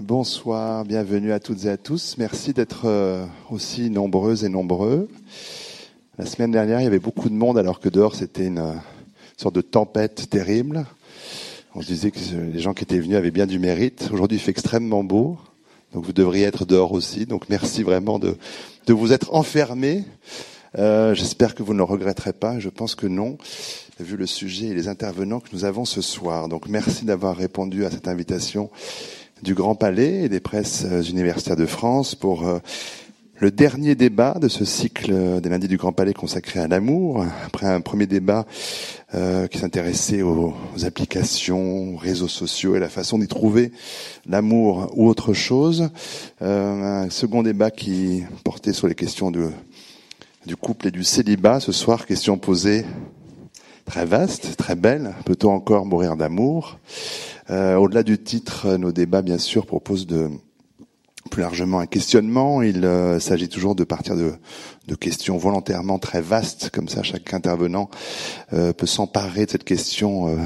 Bonsoir, bienvenue à toutes et à tous. Merci d'être euh, aussi nombreuses et nombreux. La semaine dernière, il y avait beaucoup de monde alors que dehors, c'était une, euh, sorte de tempête terrible. On se disait que les gens qui étaient venus avaient bien du mérite. Aujourd'hui, il fait extrêmement beau. Donc vous devriez être dehors aussi. Donc merci vraiment de, de vous être enfermés. Euh, J'espère que vous ne le regretterez pas. Je pense que non, vu le sujet et les intervenants que nous avons ce soir. Donc merci d'avoir répondu à cette invitation du Grand Palais et des presses universitaires de France pour euh, le dernier débat de ce cycle des lundis du Grand Palais consacré à l'amour. Après un premier débat euh, qui s'intéressait aux, applications, aux réseaux sociaux et la façon d'y trouver l'amour ou autre chose. Euh, un second débat qui portait sur les questions de, du couple et du célibat. Ce soir, question posée très vaste, très belle. Peut-on encore mourir d'amour? Euh, Au-delà du titre, nos débats, bien sûr, proposent de plus largement un questionnement. Il euh, s'agit toujours de partir de, questions volontairement très vastes, comme ça chaque intervenant euh, peut s'emparer de cette question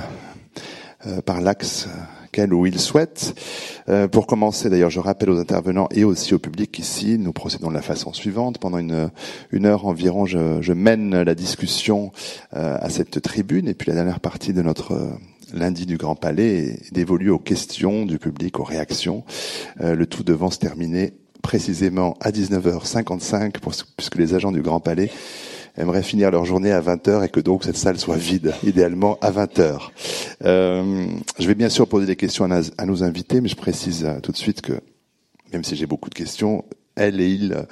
par l'axe qu'elle ou il souhaite. pour commencer, d'ailleurs, je rappelle aux intervenants et aussi au public ici, nous procédons de la façon suivante. Pendant une, heure environ, je mène la discussion à cette tribune, et puis la dernière partie de notre lundi du Grand Palais d'évoluer aux questions du public, aux réactions, euh, le tout devant se terminer précisément à 19h55 puisque les agents du Grand Palais aimeraient finir leur journée à 20h et que donc cette salle soit vide, idéalement à 20h. Euh, je vais bien sûr poser des questions à, nos invités, mais je précise euh, tout de suite que même si j'ai beaucoup de questions, elles et ils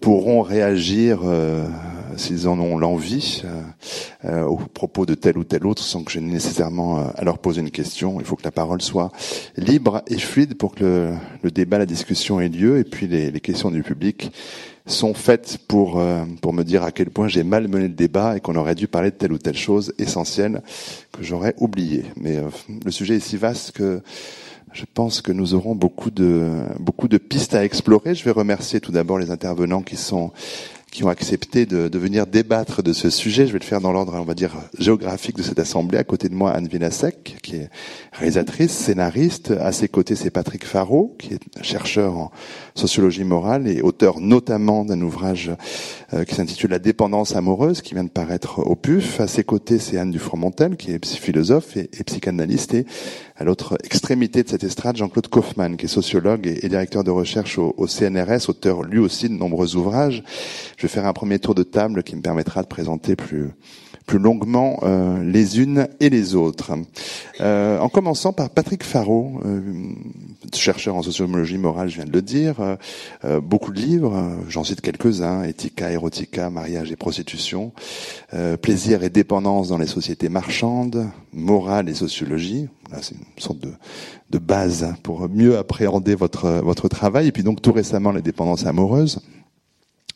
pourront réagir euh, s'ils en ont l'envie euh, euh, au propos de tel ou tel autre sans que je n'ai nécessairement à leur poser une question. Il faut que la parole soit libre et fluide pour que le, débat, la discussion ait lieu et puis les, questions du public sont faites pour pour me dire à quel point j'ai mal mené le débat et qu'on aurait dû parler de telle ou telle chose essentielle que j'aurais oublié. Mais le sujet est si vaste que je pense que nous aurons beaucoup de, beaucoup de pistes à explorer. Je vais remercier tout d'abord les intervenants qui sont qui ont accepté de, de, venir débattre de ce sujet. Je vais le faire dans l'ordre, on va dire, géographique de cette assemblée. À côté de moi, Anne Villasec, qui est réalisatrice, scénariste. À ses côtés, c'est Patrick Faro, qui est chercheur en sociologie morale et auteur notamment d'un ouvrage euh, qui s'intitule La dépendance amoureuse, qui vient de paraître au PUF. À ses côtés, c'est Anne Dufromontel, qui est philosophe et, et psychanalyste. Et à l'autre extrémité de cette estrade, Jean-Claude Kaufmann, qui est sociologue et, directeur de recherche au, CNRS, auteur lui aussi de nombreux ouvrages. Je vais faire un premier tour de table qui me permettra de présenter plus plus longuement euh, les unes et les autres. Euh, en commençant par Patrick Faro, euh, chercheur en sociologie morale, je viens de le dire, euh, euh, beaucoup de livres, j'en cite quelques-uns, Ethica, Erotica, Mariage et Prostitution, Plaisir et dépendance dans les sociétés marchandes, Morale et sociologie, c'est une sorte de, de base pour mieux appréhender votre, votre travail, et puis donc tout récemment les dépendances amoureuses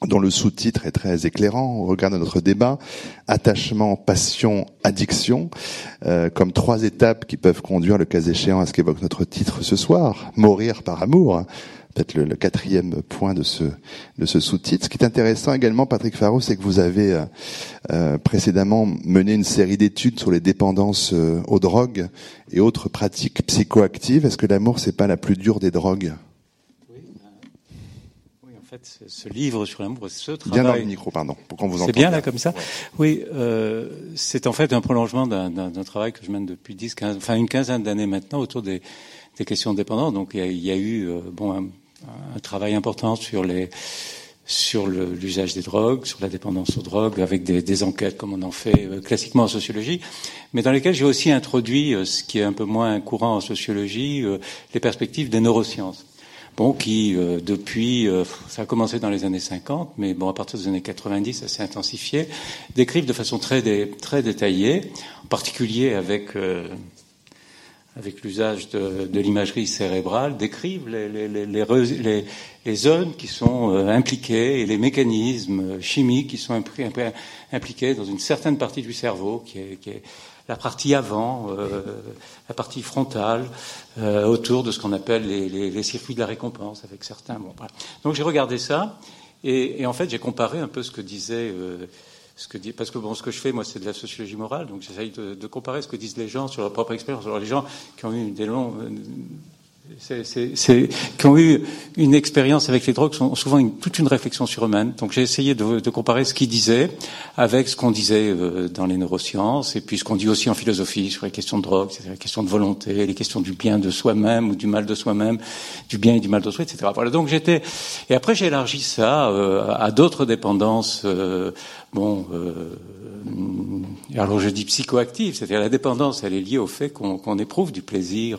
dont le sous-titre est très éclairant au regard notre débat, attachement, passion, addiction, euh, comme trois étapes qui peuvent conduire, le cas échéant, à ce qu'évoque notre titre ce soir, mourir par amour. Hein. Peut-être le, quatrième point de ce de ce sous-titre. Ce qui est intéressant également, Patrick Faro, c'est que vous avez euh, euh, précédemment mené une série d'études sur les dépendances aux drogues et autres pratiques psychoactives. Est-ce que l'amour c'est pas la plus dure des drogues? Fait, ce livre sur l'amour, ce travail. Bien dans le micro, pardon, pour qu'on vous C'est bien là comme ça. Oui, euh, c'est en fait un prolongement d'un travail que je mène depuis 10, 15, enfin une quinzaine d'années maintenant autour des, des questions de dépendance. Donc il y a, il y a eu euh, bon un, un, travail important sur les sur l'usage des drogues, sur la dépendance aux drogues, avec des, des enquêtes comme on en fait euh, classiquement en sociologie, mais dans lesquelles j'ai aussi introduit ce qui est un peu moins courant en sociologie, les perspectives des neurosciences qui euh, depuis, euh, ça a commencé dans les années 50, mais bon, à partir des années 90, ça s'est intensifié, décrivent de façon très, très détaillée, en particulier avec euh, avec l'usage de, l'imagerie cérébrale, décrivent les, les, zones qui sont impliquées et les mécanismes chimiques qui sont impliqués dans une certaine partie du cerveau qui est la partie avant, euh, la partie frontale, euh, autour de ce qu'on appelle les, circuits de la récompense avec certains. Donc j'ai regardé ça et, en fait j'ai comparé un peu ce que disait. Euh, ce que parce que bon, ce que je fais, moi, c'est de la sociologie morale, donc j'essaye de, de, comparer ce que disent les gens sur leur propre expérience. Alors, les gens qui ont eu des longs, c'est, qui ont eu une expérience avec les drogues ont souvent une, toute une réflexion sur eux-mêmes. Donc j'ai essayé de, de, comparer ce qu'ils disaient avec ce qu'on disait euh, dans les neurosciences et puis ce qu'on dit aussi en philosophie sur les questions de drogue, c'est-à-dire les questions de volonté, les questions du bien de soi-même ou du mal de soi-même, du bien et du mal d'autrui, etc. Voilà. Donc j'étais et après j'ai élargi ça euh, à d'autres dépendances. Euh, bon, euh, alors je dis psychoactive, c'est-à-dire la dépendance, elle est liée au fait qu'on éprouve du plaisir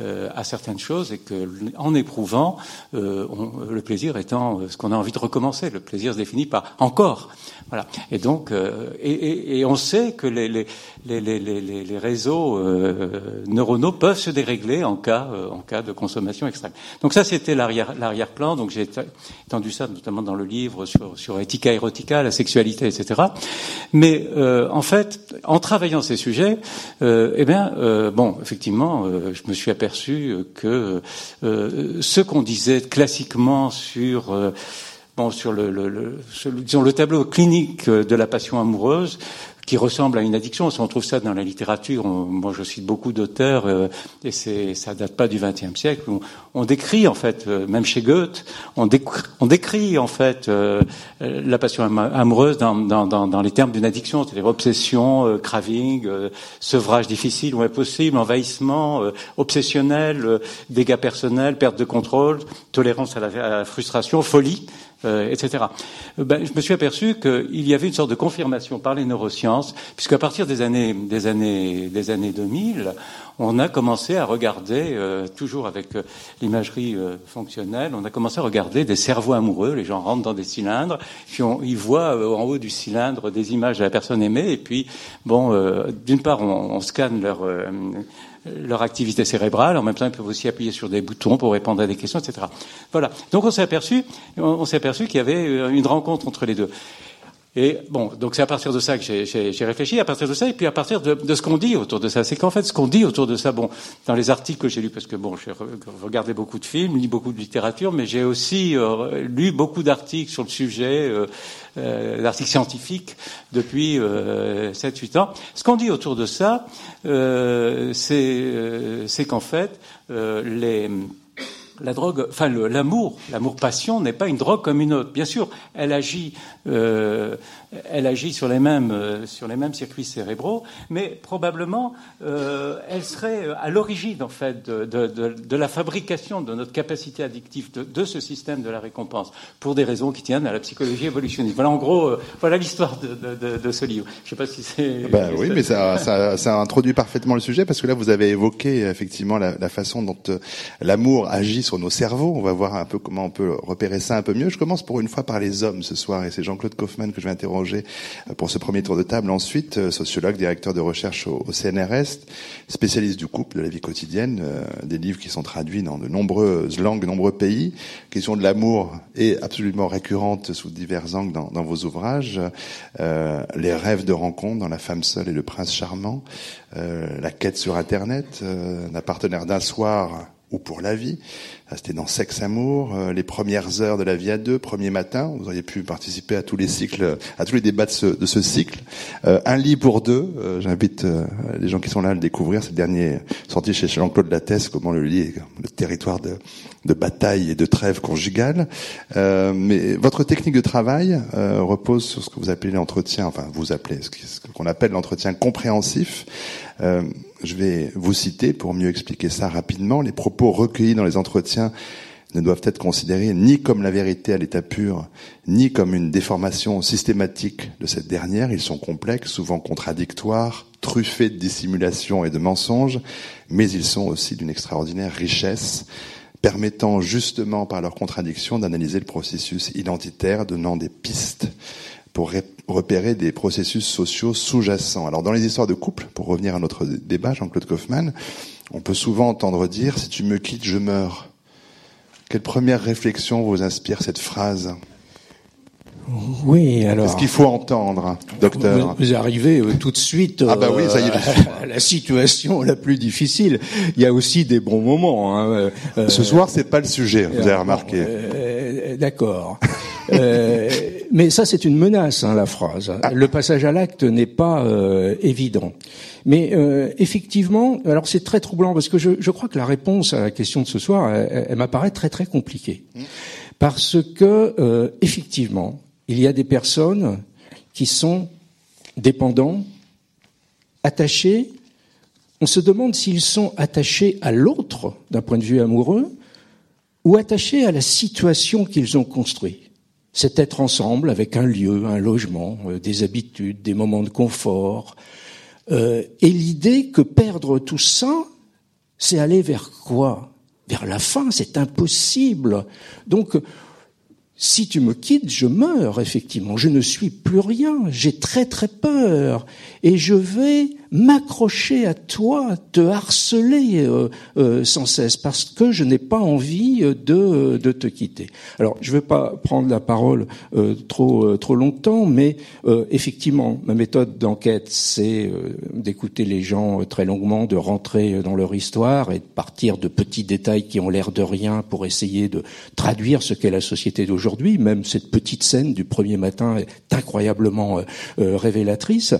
euh, à certaines choses et que en éprouvant, euh, le plaisir étant ce qu'on a envie de recommencer. Le plaisir se définit par encore. Voilà. Et donc, et, on sait que les réseaux neuronaux peuvent se dérégler en cas, en cas de consommation extrême. Donc ça, c'était l'arrière-plan. Donc j'ai étendu ça notamment dans le livre sur, sur Ethica Erotica, la sexualité etc. Mais euh, en fait, en travaillant ces sujets, euh, eh bien, euh, bon, effectivement, je me suis aperçu que ce qu'on disait classiquement sur bon, disons, le tableau clinique de la passion amoureuse, qui ressemble à une addiction. On trouve ça dans la littérature. moi, je cite beaucoup d'auteurs, euh, et c'est, ça date pas du XXe siècle. On, on, décrit en fait, euh, même chez Goethe, on, décrit, on décrit en fait euh, la passion amoureuse dans, dans, dans, dans les termes d'une addiction, c'est-à-dire obsession, craving, sevrage difficile ou impossible, envahissement, obsessionnel, dégâts personnels, perte de contrôle, tolérance à la frustration, folie. Euh, etc. Ben, je me suis aperçu qu'il y avait une sorte de confirmation par les neurosciences, puisqu'à partir des années, des années, des années 2000, on a commencé à regarder, euh, toujours avec euh, l'imagerie fonctionnelle, on a commencé à regarder des cerveaux amoureux. Les gens rentrent dans des cylindres, puis on, ils voient en haut du cylindre des images de la personne aimée, et puis, bon, d'une part, on, on, scanne leur leur activité cérébrale. En même temps, ils peuvent aussi appuyer sur des boutons pour répondre à des questions, etc. Voilà. Donc on s'est aperçu, on s'est aperçu qu'il y avait euh, une rencontre entre les deux. Et bon, donc c'est à partir de ça que j'ai réfléchi, à partir de ça, et puis à partir de, de ce qu'on dit autour de ça. C'est qu'en fait, ce qu'on dit autour de ça, bon, dans les articles que j'ai lus, parce que bon, j'ai regardé beaucoup de films, lu beaucoup de littérature, mais j'ai aussi euh, lu beaucoup d'articles sur le sujet, euh, euh, d'articles scientifiques depuis euh, 7-8 ans. Ce qu'on dit autour de ça, euh, c'est qu'en fait, les la drogue, enfin l'amour, l'amour-passion n'est pas une drogue comme une autre. Bien sûr, elle agit, euh, elle agit sur les mêmes euh, sur les mêmes circuits cérébraux, mais probablement euh, elle serait à l'origine en fait de, de, la fabrication de notre capacité addictive de, ce système de la récompense pour des raisons qui tiennent à la psychologie évolutionniste. Voilà en gros, euh, voilà l'histoire de, ce livre. Je sais pas si c'est. Ben oui, mais ça, ça, ça, introduit parfaitement le sujet parce que là vous avez évoqué effectivement la, la façon dont l'amour agit sur nos cerveaux. On va voir un peu comment on peut repérer ça un peu mieux. Je commence pour une fois par les hommes ce soir et c'est Jean-Claude Kaufmann que je vais interroger euh, pour ce premier tour de table. Ensuite, euh, sociologue, directeur de recherche au, CNRS, spécialiste du couple, de la vie quotidienne, euh, des livres qui sont traduits dans de nombreuses langues, de nombreux pays. Question de l'amour est absolument récurrente sous divers angles dans, dans vos ouvrages. Euh, les rêves de rencontre dans La femme seule et le prince charmant. Euh, la quête sur Internet, d'un partenaire d'un soir ou pour la vie. C'était dans Sexe Amour, euh, les premières heures de la vie à deux, premier matin. Vous auriez pu participer à tous les cycles, à tous les débats de ce, de ce cycle. Euh, un lit pour deux. Euh, j'invite les gens qui sont là à le découvrir. C'est le dernier sorti chez Jean-Claude Lattès, comment le lit est le territoire de, de bataille et de trêve conjugale. mais votre technique de travail repose sur ce que vous appelez l'entretien, enfin vous appelez ce qu'on appelle l'entretien compréhensif. je vais vous citer pour mieux expliquer ça rapidement. Les propos recueillis dans les entretiens ne doivent être considérés ni comme la vérité à l'état pur, ni comme une déformation systématique de cette dernière. Ils sont complexes, souvent contradictoires, truffés de dissimulation et de mensonges, mais ils sont aussi d'une extraordinaire richesse, permettant justement par leur contradiction d'analyser le processus identitaire, donnant des pistes pour repérer des processus sociaux sous-jacents. Alors dans les histoires de couple, pour revenir à notre débat, Jean-Claude Kaufmann, on peut souvent entendre dire si tu me quittes, je meurs. Quelle première réflexion vous inspire cette phrase? Oui, alors. Qu'est-ce qu'il faut entendre, docteur vous, arrivez euh, tout de suite ah bah oui, ça y est. Euh, à la situation la plus difficile. Il y a aussi des bons moments. Hein. Euh, Ce soir, c'est pas le sujet, vous avez remarqué. D'accord. Mais ça, c'est une menace, hein, la phrase. Ah. Le passage à l'acte n'est pas euh, évident. Mais euh, effectivement, alors c'est très troublant parce que je, je, crois que la réponse à la question de ce soir, elle, elle m'apparaît très très compliquée, mmh. parce que euh, effectivement, il y a des personnes qui sont dépendants, attachés. On se demande s'ils sont attachés à l'autre d'un point de vue amoureux ou attachés à la situation qu'ils ont construite c'est être ensemble avec un lieu, un logement, euh, des habitudes, des moments de confort. Euh, et l'idée que perdre tout ça, c'est aller vers quoi? Vers la fin, c'est impossible. Donc, si tu me quittes, je meurs, effectivement. Je ne suis plus rien. J'ai très très peur. Et je vais m'accrocher à toi, te harceler euh, euh, sans cesse, parce que je n'ai pas envie de, de te quitter. Alors, je ne vais pas prendre la parole euh, trop trop longtemps, mais effectivement, ma méthode d'enquête, c'est d'écouter les gens très longuement, de rentrer dans leur histoire et de partir de petits détails qui ont l'air de rien pour essayer de traduire ce qu'est la société d'aujourd'hui. Même cette petite scène du premier matin est incroyablement révélatrice.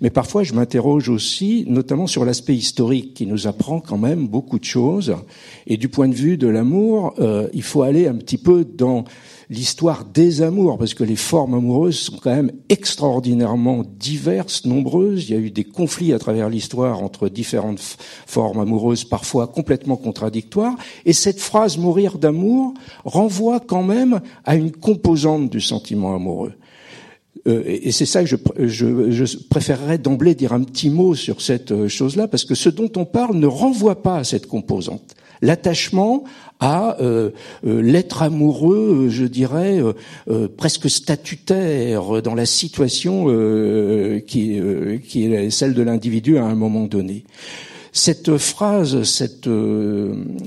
Mais parfois, je m'interroge aussi, notamment sur l'aspect historique, qui nous apprend quand même beaucoup de choses. Et du point de vue de l'amour, euh, il faut aller un petit peu dans l'histoire des amours, parce que les formes amoureuses sont quand même extraordinairement diverses, nombreuses. Il y a eu des conflits à travers l'histoire entre différentes formes amoureuses, parfois complètement contradictoires. Et cette phrase mourir d'amour renvoie quand même à une composante du sentiment amoureux. Euh, et c'est ça que je, je, je préférerais d'emblée dire un petit mot sur cette euh, chose-là, parce que ce dont on parle ne renvoie pas à cette composante. L'attachement à euh, l'être amoureux, je dirais, presque statutaire dans la situation qui, qui est celle de l'individu à un moment donné. Cette phrase, cette,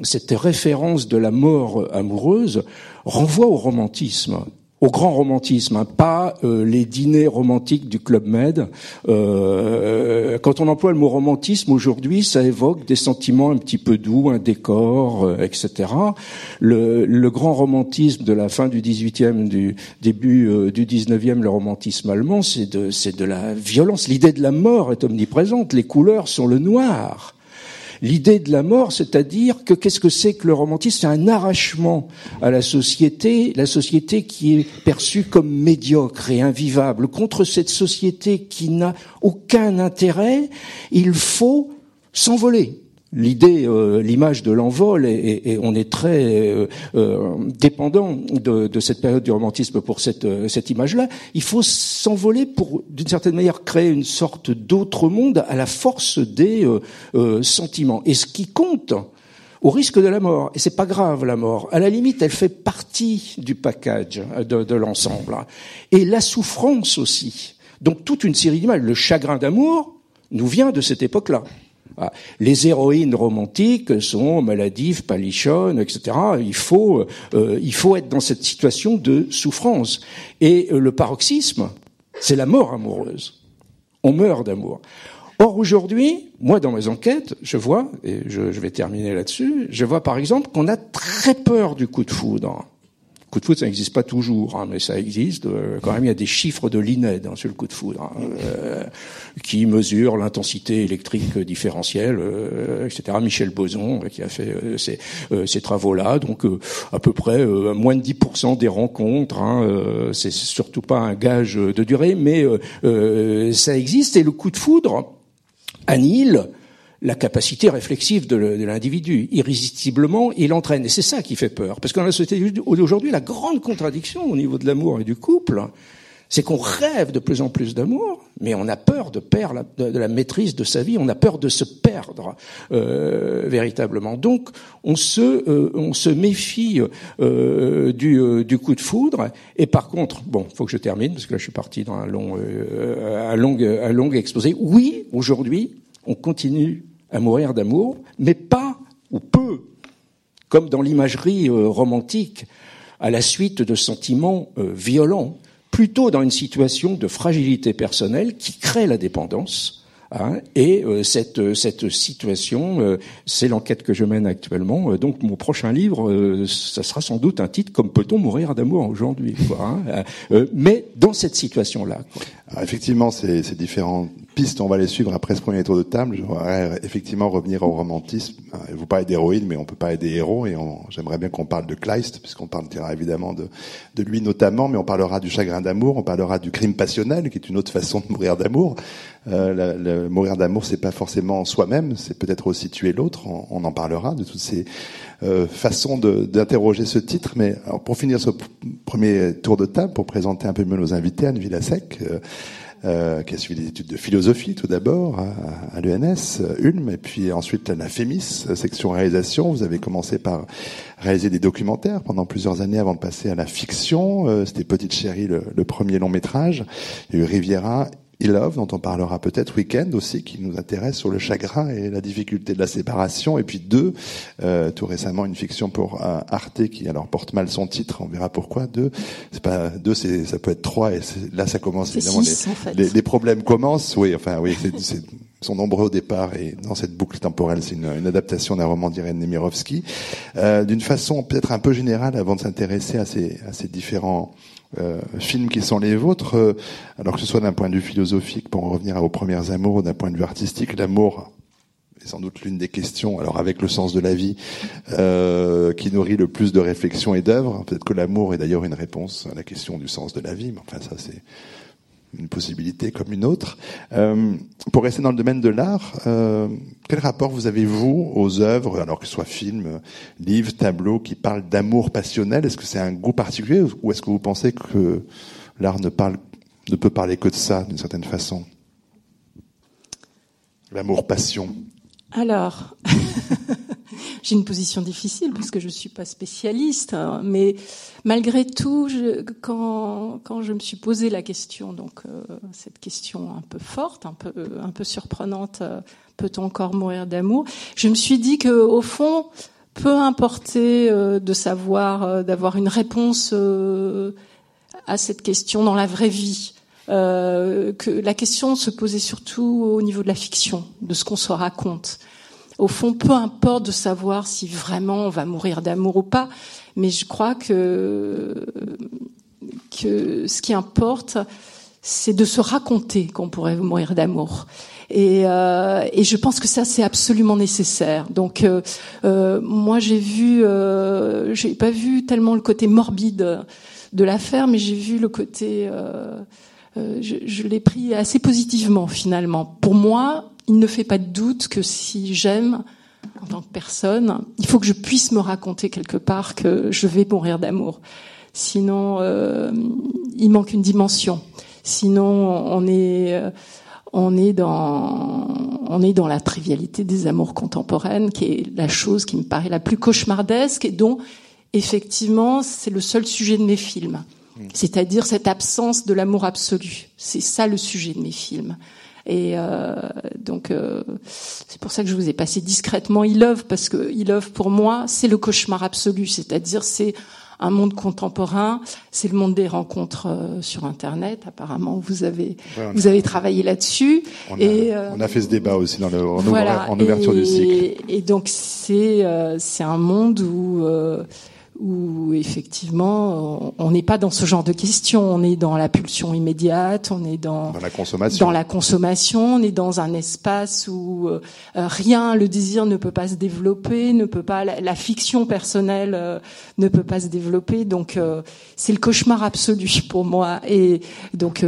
cette référence de la mort amoureuse renvoie au romantisme au grand romantisme, hein, pas euh, les dîners romantiques du Club Med. Euh, quand on emploie le mot romantisme aujourd'hui, ça évoque des sentiments un petit peu doux, un décor, euh, etc. Le, grand romantisme de la fin du 18e, du début du 19e, le romantisme allemand, c'est de, c'est de la violence. L'idée de la mort est omniprésente. Les couleurs sont le noir l'idée de la mort, c'est-à-dire que qu'est-ce que c'est que le romantisme? C'est un arrachement à la société, la société qui est perçue comme médiocre et invivable. Contre cette société qui n'a aucun intérêt, il faut s'envoler l'idée, euh, l'image de l'envol, et, on est très euh, euh, dépendant de, cette période du romantisme pour cette, cette image-là. Il faut s'envoler pour, d'une certaine manière, créer une sorte d'autre monde à la force des sentiments. Et ce qui compte, au risque de la mort, et c'est pas grave la mort, à la limite, elle fait partie du package de, de l'ensemble, et la souffrance aussi. Donc toute une série d'images. Le chagrin d'amour nous vient de cette époque-là. Ah, les héroïnes romantiques sont maladives, palichonnes, etc. Il faut, euh, il faut être dans cette situation de souffrance. Et euh, le paroxysme, c'est la mort amoureuse. On meurt d'amour. Or aujourd'hui, moi dans mes enquêtes, je vois, et je, je vais terminer là-dessus, je vois par exemple qu'on a très peur du coup de foudre coup de foudre, ça n'existe pas toujours, hein, mais ça existe. Euh, quand même, il y a des chiffres de l'INED hein, sur le coup de foudre, hein, euh, qui mesure l'intensité électrique différentielle, euh, etc. Michel Boson, qui a fait ces, ces travaux-là. Donc, à peu près moins de 10% des rencontres. Hein, c'est surtout pas un gage de durée, mais ça existe. Et le coup de foudre annihile la capacité réflexive de l'individu. Irrésistiblement, il entraîne. Et c'est ça qui fait peur. Parce que dans la société d'aujourd'hui, la grande contradiction au niveau de l'amour et du couple, c'est qu'on rêve de plus en plus d'amour, mais on a peur de perdre la, de, la maîtrise de sa vie, on a peur de se perdre euh, véritablement. Donc, on se, euh, on se méfie euh, du, euh, du, coup de foudre. Et par contre, bon, faut que je termine parce que là, je suis parti dans un long, un long, un long exposé. Oui, aujourd'hui, on continue à mourir d'amour, mais pas ou peu, comme dans l'imagerie euh, romantique, à la suite de sentiments euh, violents, plutôt dans une situation de fragilité personnelle qui crée la dépendance Hein, et euh, cette situation, c'est l'enquête que je mène actuellement. Donc mon prochain livre, ça sera sans doute un titre comme Peut-on mourir d'amour aujourd'hui hein, Mais dans cette situation-là. Effectivement, ces, ces différentes pistes, on va les suivre après ce premier tour de table. Je voudrais effectivement revenir au romantisme. Vous parlez d'héroïne, mais on peut parler des héros, et j'aimerais bien qu'on parle de Kleist, puisqu'on parlera évidemment de, de lui notamment, mais on parlera du chagrin d'amour, on parlera du crime passionnel, qui est une autre façon de mourir d'amour. Euh, le mourir d'amour, c'est pas forcément soi-même, c'est peut-être aussi tuer l'autre. On, en parlera de toutes ces euh, façons d'interroger ce titre. Mais alors, pour finir ce premier tour de table, pour présenter un peu mieux nos invités, Anne Villasec, euh, euh, qui a suivi des études de philosophie tout d'abord à, à l'ENS, Ulm, et puis ensuite à la FEMIS, section réalisation. Vous avez commencé par réaliser des documentaires pendant plusieurs années avant de passer à la fiction. Euh, C'était Petite Chérie, le, le, premier long métrage. Il y a eu Riviera il Love, dont on parlera peut-être, Weekend aussi, qui nous intéresse sur le chagrin et la difficulté de la séparation. Et puis deux, euh, tout récemment, une fiction pour euh, Arte qui alors porte mal son titre. On verra pourquoi. Deux, c'est pas deux, c'est ça peut être trois. Et là, ça commence évidemment les, les, problèmes commencent. Oui, enfin oui, c'est sont nombreux au départ et dans cette boucle temporelle, c'est une, une, adaptation d'un roman d'Irène Nemirovsky, euh, d'une façon peut-être un peu générale avant de s'intéresser à ces, à ces différents euh, films qui sont les vôtres, euh, alors que ce soit d'un point de vue philosophique, pour en revenir aux premières amours, ou d'un point de vue artistique, l'amour est sans doute l'une des questions, alors avec le sens de la vie, euh, qui nourrit le plus de réflexions et d'œuvres. Peut-être que l'amour est d'ailleurs une réponse à la question du sens de la vie, mais enfin ça c'est une possibilité comme une autre. Euh, pour rester dans le domaine de l'art, euh, quel rapport vous avez vous aux œuvres, alors que ce soit films, livres, tableaux, qui parlent d'amour passionnel? Est-ce que c'est un goût particulier ou est-ce que vous pensez que l'art ne parle, ne peut parler que de ça d'une certaine façon? L'amour passion. Alors, j'ai une position difficile parce que je suis pas spécialiste, hein, mais malgré tout, quand, quand je me suis posé la question, donc euh, cette question un peu forte, un peu un peu surprenante, euh, peut-on encore mourir d'amour Je me suis dit que au fond, peu importer euh, de savoir, d'avoir une réponse à cette question dans la vraie vie. Que la question se posait surtout au niveau de la fiction, de ce qu'on se raconte. Au fond, peu importe de savoir si vraiment on va mourir d'amour ou pas, mais je crois que que ce qui importe, c'est de se raconter qu'on pourrait mourir d'amour. Et, euh, et, je pense que ça c'est absolument nécessaire. Donc euh, euh moi j'ai vu, euh, j'ai pas vu tellement le côté morbide de l'affaire, mais j'ai vu le côté euh, euh, je, l'ai pris assez positivement finalement. Pour moi, il ne fait pas de doute que si j'aime en tant que personne, il faut que je puisse me raconter quelque part que je vais mourir d'amour. Sinon, euh, il manque une dimension. Sinon, on est euh, on est dans on est dans la trivialité des amours contemporaines, qui est la chose qui me paraît la plus cauchemardesque et dont effectivement c'est le seul sujet de mes films. C'est-à-dire cette absence de l'amour absolu. C'est ça le sujet de mes films. Et euh, donc euh, c'est pour ça que je vous ai passé discrètement Il Love parce que Il Love pour moi c'est le cauchemar absolu, c'est-à-dire c'est un monde contemporain, c'est le monde des rencontres euh, sur Internet. Apparemment, vous avez vous avez travaillé là-dessus. On, et euh, on a fait ce débat aussi dans le, en, ouverture du cycle. Et donc c'est euh, c'est un monde où où effectivement on n'est pas dans ce genre de questions, on est dans la pulsion immédiate, on est dans, dans la consommation, dans la consommation, on est dans un espace où euh, rien, le désir ne peut pas se développer, ne peut pas, la, fiction personnelle euh, ne peut pas se développer, donc euh, c'est le cauchemar absolu pour moi. Et donc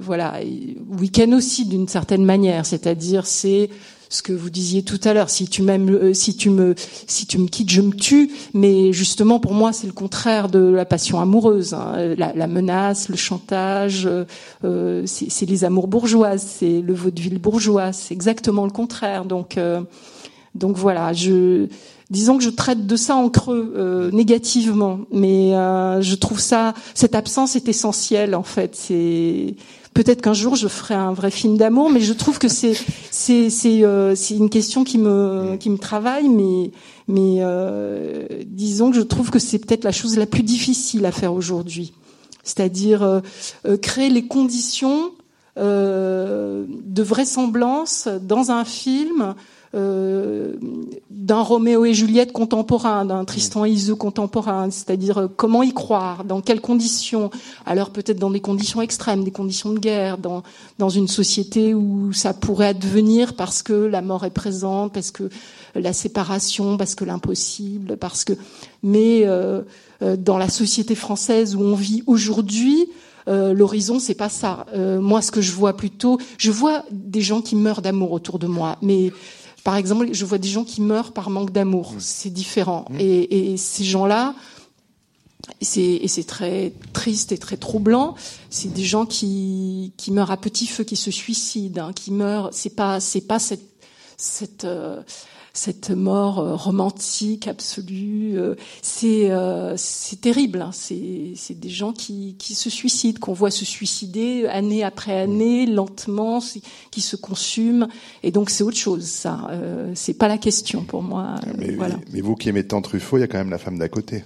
voilà, week-end aussi d'une certaine manière, c'est-à-dire c'est ce que vous disiez tout à l'heure. Si tu m'aimes, euh, si tu me, si tu me quittes, je me tue. Mais justement, pour moi, c'est le contraire de la passion amoureuse. Hein. La, la, menace, le chantage, euh, euh c'est les amours bourgeoises, c'est le vaudeville bourgeois. C'est exactement le contraire. Donc, euh, donc voilà. Je, disons que je traite de ça en creux, euh, négativement. Mais je trouve ça, cette absence est essentielle en fait. C'est Peut-être qu'un jour je ferai un vrai film d'amour, mais je trouve que c'est euh, une question qui me travaille, mais mais euh, disons que je trouve que c'est peut-être la chose la plus difficile à faire aujourd'hui, c'est-à-dire euh, créer les conditions de vraisemblance dans un film euh, d'un Roméo et Juliette contemporain, d'un Tristan et Iseult contemporain, c'est-à-dire euh, comment y croire, dans quelles conditions, alors peut-être dans des conditions extrêmes, des conditions de guerre, dans, dans une société où ça pourrait advenir parce que la mort est présente, parce que la séparation, parce que l'impossible, parce que... Mais euh, dans la société française où on vit aujourd'hui, l'horizon c'est pas ça. moi, ce que je vois plutôt, je vois des gens qui meurent d'amour autour de moi, mais par exemple, je vois des gens qui meurent par manque d'amour. Mmh. C'est différent. Mmh. Et, ces gens-là, et c'est très triste et très troublant. C'est des gens qui, qui meurent à petit feu, qui se suicident, hein, qui meurent. C'est pas c'est pas cette cette euh, cette mort euh, romantique absolue. Euh, c'est euh, c'est terrible. Hein. C'est c'est des gens qui qui se suicident, qu'on voit se suicider année après année, lentement, qui se consument. Et donc c'est autre chose. Ça, c'est pas la question pour moi. Mais, voilà. mais vous qui aimez tant Truffaut, il y a quand même la femme d'à côté.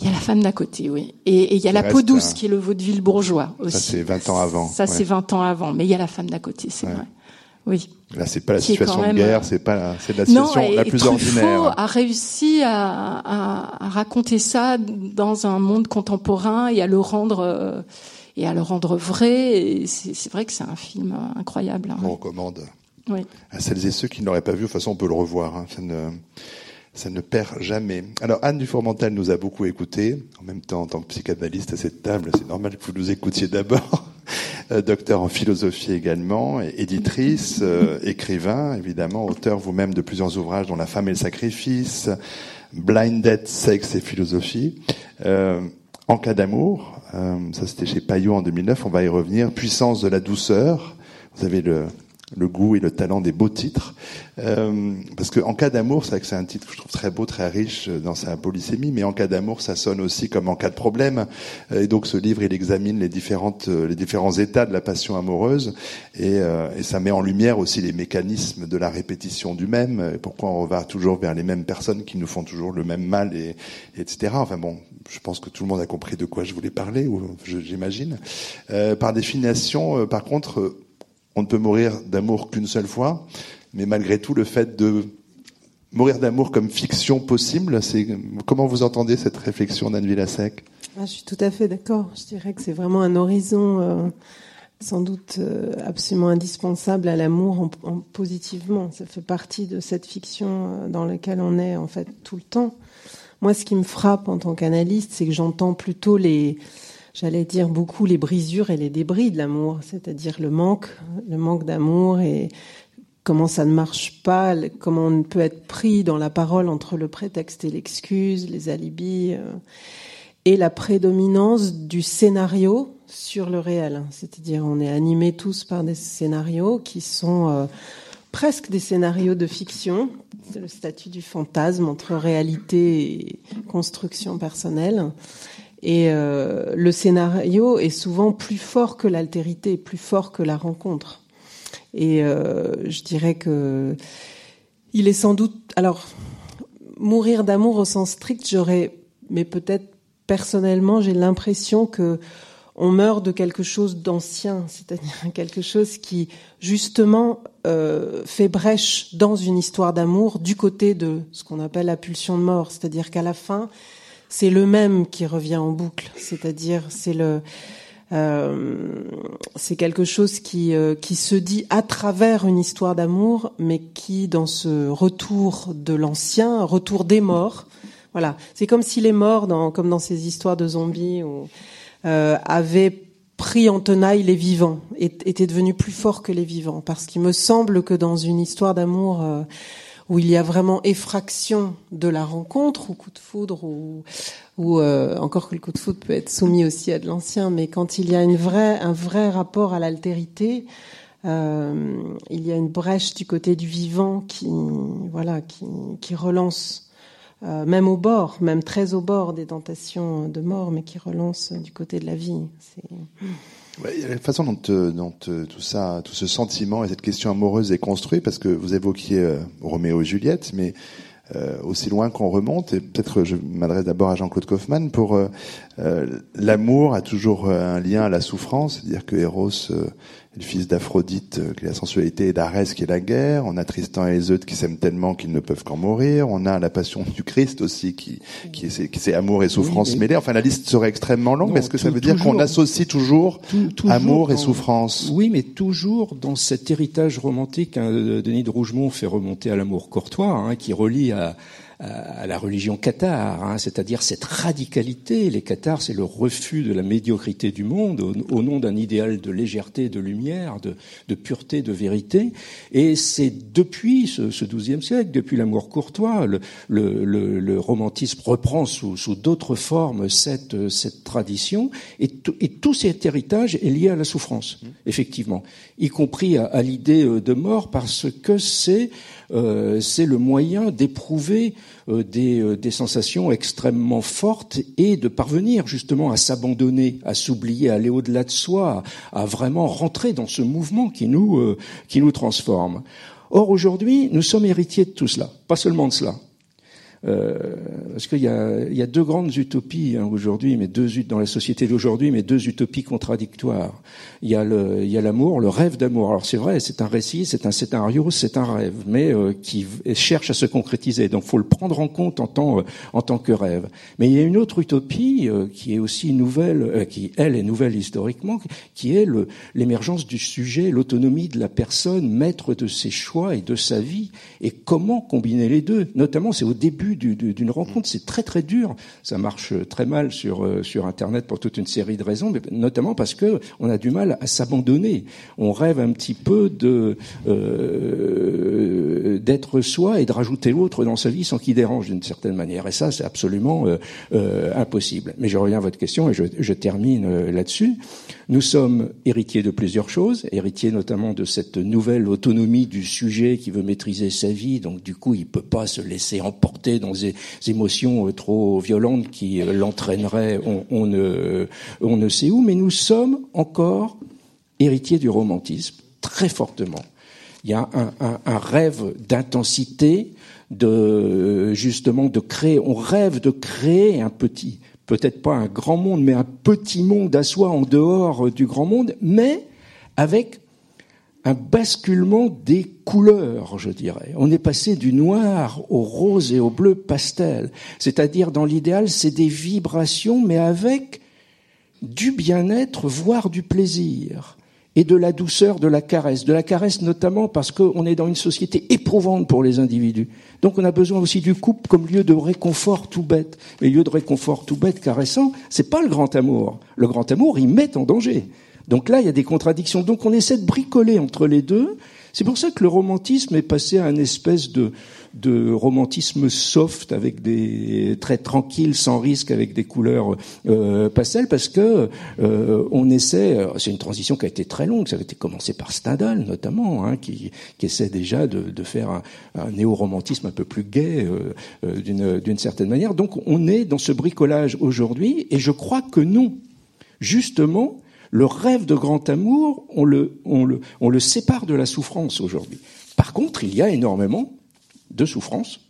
Il y a la femme d'à côté, oui. Et, il y a la peau douce, qui est le vaudeville bourgeois aussi. Ça, c'est 20 ans avant. Ça, c'est 20 ans avant. Mais il y a la femme d'à côté, c'est vrai. Oui. Là, c'est pas la situation de guerre, c'est pas, c'est la situation la plus Truffaut ordinaire. a réussi à, à, raconter ça dans un monde contemporain et à le rendre euh, et à le rendre vrai. C'est vrai que c'est un film incroyable. Hein, On recommande. Oui. À celles et ceux qui ne l'auraient pas vu, de toute façon, on peut le revoir. Hein. Ça ne, ça ne perd jamais. Alors Anne Dufourmental nous a beaucoup écouté. En même temps, en tant que psychanalyste à cette table, c'est normal que vous nous écoutiez d'abord. Euh, docteur en philosophie également, éditrice, euh, écrivain, évidemment, auteur vous-même de plusieurs ouvrages dont La femme et le sacrifice, Blinded, sexe et philosophie. Euh, en cas d'amour, ça c'était chez Payot en 2009, on va y revenir. Puissance de la douceur, vous avez le, le goût et le talent des beaux titres. Euh, parce que en cas d'amour, c'est vrai que c'est un titre que je trouve très beau, très riche dans sa polysémie, mais en cas d'amour, ça sonne aussi comme en cas de problème. Et donc ce livre, il examine les différentes, les différents états de la passion amoureuse, et, euh, et ça met en lumière aussi les mécanismes de la répétition du même. Et pourquoi on va toujours vers les mêmes personnes qui nous font toujours le même mal, et, etc. Enfin bon, je pense que tout le monde a compris de quoi je voulais parler, ou j'imagine. Euh, par définition, euh, par contre on ne peut mourir d'amour qu'une seule fois, mais malgré tout, le fait de mourir d'amour comme fiction possible, comment vous entendez cette réflexion d'Anne Villasec ah, Je suis tout à fait d'accord. Je dirais que c'est vraiment un horizon euh, sans doute euh, absolument indispensable à l'amour en, positivement. Ça fait partie de cette fiction euh, dans laquelle on est en fait tout le temps. Moi, ce qui me frappe en tant qu'analyste, c'est que j'entends plutôt les j'allais dire beaucoup les brisures et les débris de l'amour, c'est-à-dire le manque, le manque d'amour et comment ça ne marche pas, comment on peut être pris dans la parole entre le prétexte et l'excuse, les alibis, euh, et la prédominance du scénario sur le réel. C'est-à-dire on est animés tous par des scénarios qui sont euh, presque des scénarios de fiction, c'est le statut du fantasme entre réalité et construction personnelle. Et euh, le scénario est souvent plus fort que l'altérité, plus fort que la rencontre. Et euh, je dirais que il est sans doute. Alors, mourir d'amour au sens strict, j'aurais, mais peut-être personnellement, j'ai l'impression que on meurt de quelque chose d'ancien, c'est-à-dire quelque chose qui justement euh, fait brèche dans une histoire d'amour du côté de ce qu'on appelle la pulsion de mort, c'est-à-dire qu'à la fin, c'est le même qui revient en boucle, c'est-à-dire c'est euh, c'est quelque chose qui euh, qui se dit à travers une histoire d'amour, mais qui dans ce retour de l'ancien, retour des morts, voilà, c'est comme si les morts, comme dans ces histoires de zombies, euh, avaient pris en tenaille les vivants, étaient devenus plus forts que les vivants, parce qu'il me semble que dans une histoire d'amour où il y a vraiment effraction de la rencontre ou coup de foudre ou, ou euh, encore que le coup de foudre peut être soumis aussi à de l'ancien, mais quand il y a une vraie, un vrai rapport à l'altérité, euh, il y a une brèche du côté du vivant qui, voilà, qui, qui relance, euh, même au bord, même très au bord des tentations de mort, mais qui relance du côté de la vie. La façon dont, euh, dont, euh, tout ça, tout ce sentiment et cette question amoureuse est construit, parce que vous évoquiez euh, Roméo et Juliette, mais aussi loin qu'on remonte, et peut-être je m'adresse d'abord à Jean-Claude Kaufmann, pour l'amour a toujours un lien à la souffrance, c'est-à-dire que Eros le fils d'Aphrodite qui est la sensualité et d'Arès qui est la guerre. On a Tristan et Iseut qui s'aiment tellement qu'ils ne peuvent qu'en mourir. On a la passion du Christ aussi qui qui est, qui c'est amour et souffrance mêlées. Enfin la liste serait extrêmement longue. mais Est-ce que ça veut dire qu'on associe toujours, amour et souffrance Oui, mais toujours dans cet héritage romantique. Hein, Denis de Rougemont fait remonter à l'amour courtois, hein, qui relie à à la religion cathare, hein, c'est-à-dire cette radicalité. Les cathares, c'est le refus de la médiocrité du monde au, nom d'un idéal de légèreté, de lumière, de, de pureté, de vérité. Et c'est depuis ce, ce XIIe siècle, depuis l'amour courtois, le, le, le, le, romantisme reprend sous, sous d'autres formes cette, cette tradition. Et, et, tout cet héritage est lié à la souffrance, effectivement, y compris à, à l'idée de mort, parce que c'est euh, c'est le moyen d'éprouver euh, des, euh, des, sensations extrêmement fortes et de parvenir justement à s'abandonner, à s'oublier, à aller au-delà de soi, à, vraiment rentrer dans ce mouvement qui nous, qui nous transforme. Or aujourd'hui, nous sommes héritiers de tout cela, pas seulement de cela. Euh, parce qu'il y a, y a deux grandes utopies hein, aujourd'hui, mais deux dans la société d'aujourd'hui, mais deux utopies contradictoires. Il y a le, il y a l'amour, le rêve d'amour. Alors c'est vrai, c'est un récit, c'est un scénario, c'est un rêve, mais euh, qui cherche à se concrétiser. Donc faut le prendre en compte en tant, euh, en tant que rêve. Mais il y a une autre utopie euh, qui est aussi nouvelle, qui elle est nouvelle historiquement, qui est l'émergence du sujet, l'autonomie de la personne, maître de ses choix et de sa vie, et comment combiner les deux. Notamment, c'est au début d'une rencontre. C'est très très dur. Ça marche très mal sur euh, sur Internet pour toute une série de raisons, mais notamment parce que on a du mal à s'abandonner. On rêve un petit peu de euh, d'être soi et de rajouter l'autre dans sa vie sans qu'il dérange d'une certaine manière. Et ça, c'est absolument euh, impossible. Mais je reviens à votre question et je, je termine là-dessus. Nous sommes héritiers de plusieurs choses, héritiers notamment de cette nouvelle autonomie du sujet qui veut maîtriser sa vie, donc du coup il peut pas se laisser emporter dans des émotions euh, trop violentes qui euh, l'entraîneraient on, ne, ne sait où, mais nous sommes encore héritiers du romantisme, très fortement. Il y a un, rêve d'intensité, de justement de créer. On rêve de créer un petit peut-être pas un grand monde, mais un petit monde à soi en dehors euh, du grand monde, mais avec un basculement des couleurs, je dirais. On est passé du noir au rose et au bleu pastel. C'est-à-dire, dans l'idéal, c'est des vibrations, mais avec du bien-être, voire du plaisir et de la douceur de la caresse. De la caresse notamment parce qu'on est dans une société éprouvante pour les individus. Donc on a besoin aussi du couple comme lieu de réconfort tout bête. Mais lieu de réconfort tout bête, caressant, c'est pas le grand amour. Le grand amour, il met en danger. Donc là, il y a des contradictions. Donc on essaie de bricoler entre les deux. C'est pour ça que le romantisme est passé à une espèce de, de romantisme soft avec des traits tranquilles, sans risque, avec des couleurs euh, pastel, parce que euh, on essaie. C'est une transition qui a été très longue. Ça a été commencé par Stendhal notamment, hein, qui, qui, essaie déjà de, de faire un, un néo-romantisme un peu plus gai euh, euh d'une certaine manière. Donc on est dans ce bricolage aujourd'hui, et je crois que non, justement. Le rêve de grand amour, on le, on le, on le sépare de la souffrance aujourd'hui. Par contre, il y a énormément de souffrance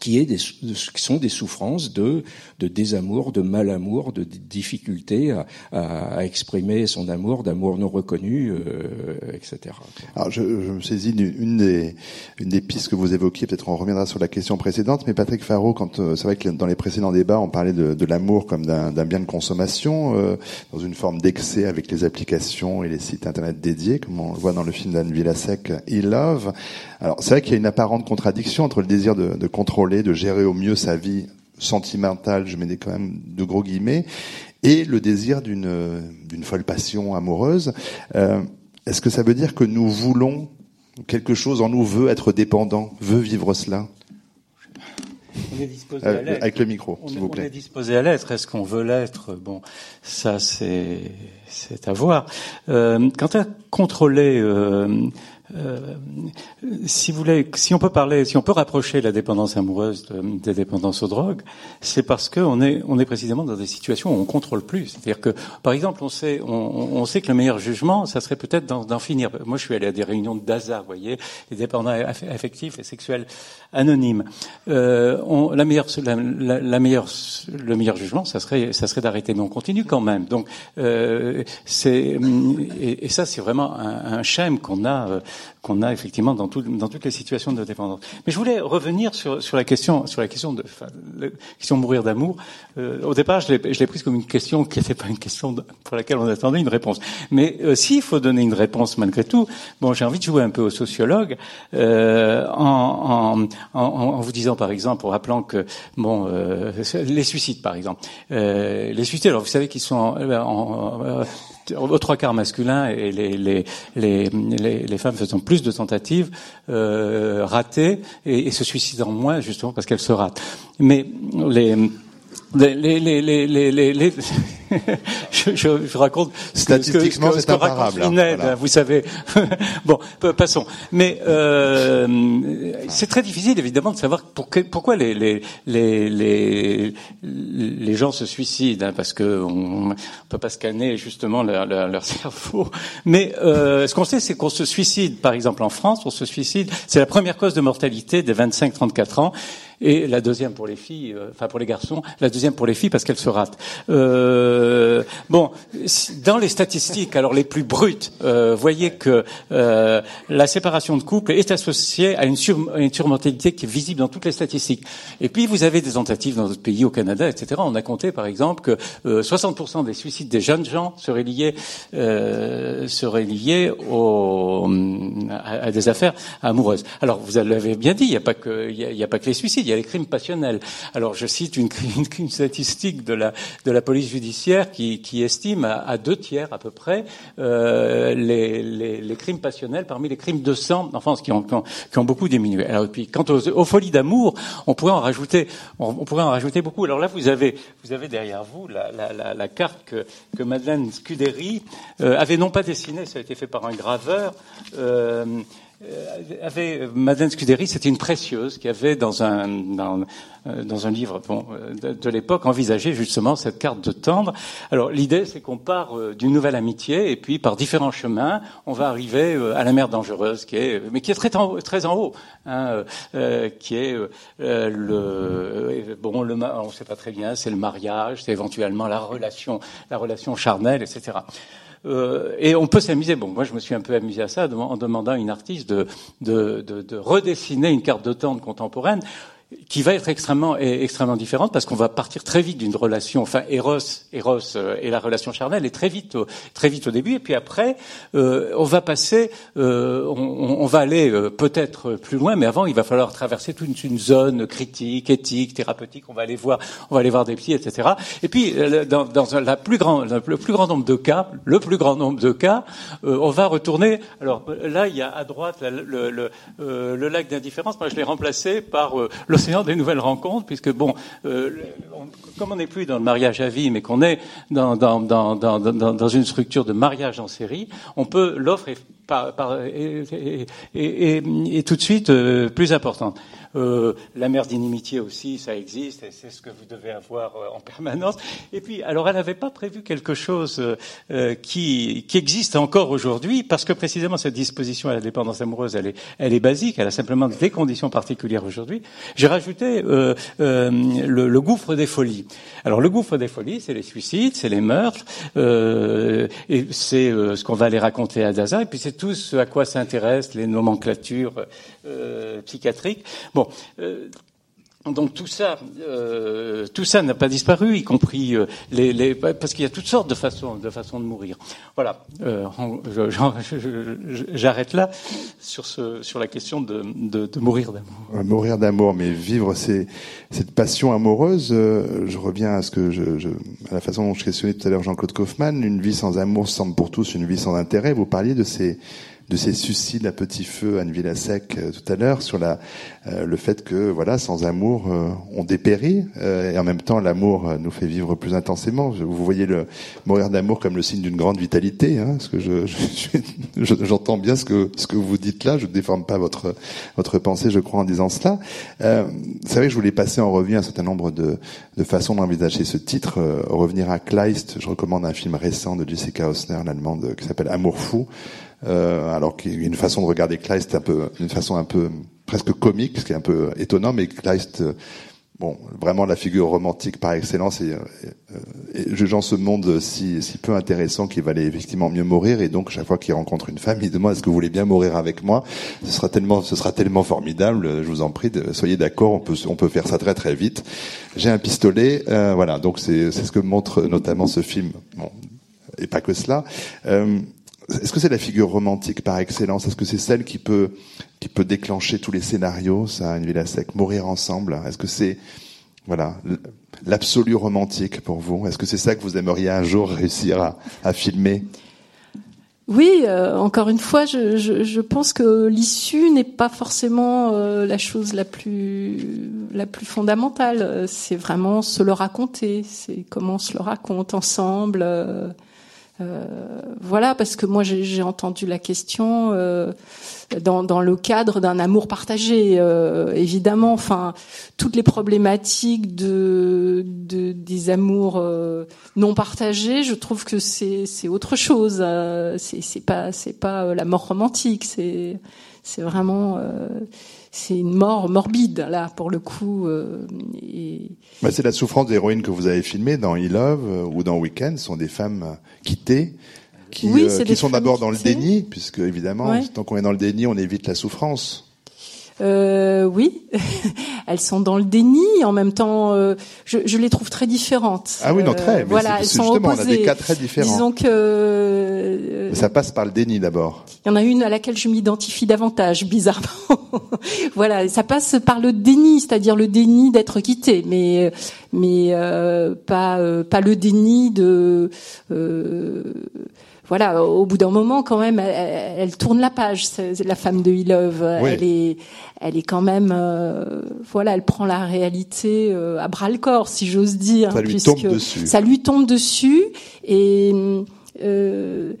qui, est des, qui sont des souffrances de, de désamour, de malamour, de difficulté à, à, exprimer son amour, d'amour non reconnu, euh, etc. Alors je, je me saisis d'une des, une des pistes que vous évoquiez, peut-être on reviendra sur la question précédente, mais Patrick Faro, quand euh, c'est vrai que dans les précédents débats, on parlait de, de l'amour comme d'un bien de consommation, euh, dans une forme d'excès avec les applications et les sites internet dédiés, comme on le voit dans le film d'Anne Villasek, E Love. Alors c'est vrai qu'il y a une apparente contradiction entre le désir de, de contrôler de gérer au mieux sa vie sentimentale, je mets des quand même de gros guillemets, et le désir d'une d'une folle passion amoureuse. Euh, Est-ce que ça veut dire que nous voulons quelque chose en nous veut être dépendant, veut vivre cela? On est disposé à euh, l'être. Avec le micro, s'il vous plaît. On est disposé à l'être. Est-ce qu'on veut l'être? Bon, ça c'est c'est à voir. Euh, quant à contrôler euh, euh, si vous voulez, si on peut parler, si on peut rapprocher la dépendance amoureuse de, des dépendances aux drogues, c'est parce qu'on est, on est précisément dans des situations où on contrôle plus. C'est-à-dire que, par exemple, on sait, on, sait que le meilleur jugement, ça serait peut-être d'en finir. Moi, je suis allé à des réunions de DASA, vous voyez, les dépendants affectifs et sexuels anonymes. Euh, on, la meilleure, la, la, meilleure, le meilleur jugement, ça serait, ça serait d'arrêter, mais on continue quand même. Donc, euh, c'est, et, ça, c'est vraiment un, un qu'on a. Euh, qu'on a effectivement dans, tout, dans, toutes les situations de dépendance. Mais je voulais revenir sur, sur la question, sur la question de, enfin, la question de mourir d'amour. Euh, au départ, je l'ai prise comme une question qui n'était pas une question pour laquelle on attendait une réponse. Mais euh, s'il faut donner une réponse malgré tout, bon, j'ai envie de jouer un peu au sociologue euh, en, en, en, en, vous disant par exemple, en rappelant que bon, euh, les suicides par exemple, euh, les suicides. Alors vous savez qu'ils sont en, aux trois quarts masculins et les, les, les, les, femmes faisant plus de tentatives euh, ratées et, et se suicidant moins justement parce qu'elles se ratent. Mais les les, les, les, les, les, je, je, je, raconte statistiquement c'est imparable. Voilà. Vous savez. bon, passons. Mais euh, c'est très difficile évidemment de savoir pour que, pourquoi les, les, les, les, gens se suicident, hein, parce que on, peut pas scanner justement leur, leur, leur cerveau. Mais euh, ce qu'on sait, c'est qu'on se suicide. Par exemple, en France, on se suicide. C'est la première cause de mortalité des 25-34 ans et la deuxième pour les filles, euh, enfin pour les garçons, la deuxième pour les filles parce qu'elles se ratent. Euh, bon, dans les statistiques, alors les plus brutes, euh, voyez que euh, la séparation de couple est associée à une, sur, une, surmortalité qui est visible dans toutes les statistiques. Et puis vous avez des tentatives dans d'autres pays, au Canada, etc. On a compté par exemple que 60% des suicides des jeunes gens seraient liés seraient liés au, à, des affaires amoureuses. Alors vous l'avez bien dit, il n'y a pas que a pas que les suicides il y a les crimes passionnels. Alors je cite une, une, statistique de la, de la police judiciaire qui, qui estime à, deux tiers à peu près euh, les, les, crimes passionnels parmi les crimes de sang en France qui ont, qui ont, beaucoup diminué. Alors puis quant aux, folies d'amour, on pourrait en rajouter, on, pourrait en rajouter beaucoup. Alors là vous avez, vous avez derrière vous la, la, carte que, que Madeleine Scuderi euh, avait non pas dessinée, ça a été fait par un graveur. Euh, avait Madeleine Scuderi, c'était une précieuse qui avait dans un dans, euh, dans un livre bon, euh, de, l'époque envisagé justement cette carte de tendre. Alors l'idée c'est qu'on part d'une nouvelle amitié et puis par différents chemins on va arriver à la mer dangereuse qui est mais qui est très en, très en haut, hein, euh, qui est le bon le on sait pas très bien c'est le mariage, c'est éventuellement la relation la relation charnelle etc. Euh, et on peut s'amuser. Bon, moi, je me suis un peu amusé à ça en demandant à une artiste de, de, de, de redessiner une carte de temps contemporaine qui va être extrêmement extrêmement différente parce qu'on va partir très vite d'une relation, enfin Eros, Eros euh, et la relation charnelle est très vite au, très vite au début et puis après euh, on va passer, euh, on, on, va aller euh, peut-être plus loin, mais avant il va falloir traverser toute une, zone critique, éthique, thérapeutique. On va aller voir, on va aller voir des pieds, etc. Et puis euh, dans, dans la plus grand, le plus grand nombre de cas, le plus grand nombre de cas, on va retourner. Alors là il y a à droite le, le, le lac d'indifférence. Moi je l'ai remplacé par le l'océan des nouvelles rencontres, puisque bon, euh, comme on n'est plus dans le mariage à vie, mais qu'on est dans, une structure de mariage en série, on peut l'offre par, par, est, est, tout de suite euh, plus importante. Euh, la mère d'inimitié aussi, ça existe, et c'est ce que vous devez avoir euh, en permanence. Et puis, alors, elle n'avait pas prévu quelque chose euh, qui, qui existe encore aujourd'hui, parce que précisément cette disposition à la dépendance amoureuse, elle est, elle est basique, elle a simplement des conditions particulières aujourd'hui. J'ai rajouté le, le, gouffre des folies. Alors, le gouffre des folies, c'est les suicides, c'est les meurtres, et c'est ce qu'on va aller raconter à Daza, et puis c'est tout ce à quoi s'intéressent les nomenclatures psychiatriques. Bon, euh, donc tout ça, euh, tout ça n'a pas disparu, y compris euh, les, les, parce qu'il y a toutes sortes de façons, de façons de mourir. Voilà, euh, j'arrête là sur ce, sur la question de, de, de mourir d'amour. Mourir d'amour, mais vivre ces, cette passion amoureuse. je reviens à ce que je, je, à la façon dont je questionnais tout à l'heure Jean-Claude Kaufmann. Une vie sans amour semble pour tous une vie sans intérêt. Vous parliez de ces de ces suicides à petit feu Anne Villasec euh, tout à l'heure sur la euh, le fait que voilà sans amour euh, on dépérit et en même temps l'amour nous fait vivre plus intensément. Vous voyez le mourir d'amour comme le signe d'une grande vitalité, hein, que je, j'entends bien ce que ce que vous dites là. Je ne déforme pas votre votre pensée, je crois en disant cela. c'est vrai que je voulais passer en revue un certain nombre de de façons d'envisager ce titre. revenir à Kleist, je recommande un film récent de Jessica Hausner, l'allemande, qui s'appelle Amour fou euh, alors qu'il y a une façon de regarder Kleist un peu, une façon un peu presque comique, ce qui est un peu étonnant, mais Kleist, euh, bon, vraiment la figure romantique par excellence, et, euh, et, jugeant ce monde si, si peu intéressant qu'il valait effectivement mieux mourir, et donc chaque fois qu'il rencontre une femme, il demande est-ce que vous voulez bien mourir avec moi? Ce sera tellement, ce sera tellement formidable. Je vous en prie, soyez d'accord, on peut, on peut faire ça très très vite. J'ai un pistolet, euh, voilà. Donc c'est, c'est ce que montre notamment ce film. Bon, et pas que cela. Euh, est-ce que c'est la figure romantique par excellence? Est-ce que c'est celle qui peut qui peut déclencher tous les scénarios, ça, une villa sec, mourir ensemble? Est-ce que c'est voilà l'absolu romantique pour vous? Est-ce que c'est ça que vous aimeriez un jour réussir à, à filmer? Oui, euh, encore une fois, je, je, je pense que l'issue n'est pas forcément euh, la chose la plus la plus fondamentale. C'est vraiment se le raconter. C'est comment on se le raconte ensemble. Euh, euh, voilà, parce que moi j'ai entendu la question euh, dans, dans, le cadre d'un amour partagé, euh, évidemment. Enfin, toutes les problématiques de, de des amours non partagés, je trouve que c'est autre chose. c'est pas c'est pas la mort romantique, c'est c'est vraiment c'est une mort morbide là pour le coup. Euh, et... bah, c'est la souffrance des héroïnes que vous avez filmées dans E Love euh, ou dans Weekend. Ce sont des femmes euh, quittées qui, qui sont d'abord dans le déni, puisque évidemment, tant qu'on est dans le déni, on évite la souffrance. Euh, oui, elles sont dans le déni. En même temps, euh, je, je, les trouve très différentes. Ah oui, non, très. Euh, voilà, elles sont justement, opposées. on a des cas très différents. Disons que euh, ça passe par le déni d'abord. Il y en a une à laquelle je m'identifie davantage, bizarrement. voilà, ça passe par le déni, c'est-à-dire le déni d'être quitté, mais mais euh, pas pas le déni de voilà, au bout d'un moment, quand même, elle, tourne la page. La femme de Ilove. Elle est, elle est quand même, euh, voilà, elle prend la réalité euh, à bras le corps, si j'ose dire, ça lui tombe dessus. Ça lui tombe dessus et euh,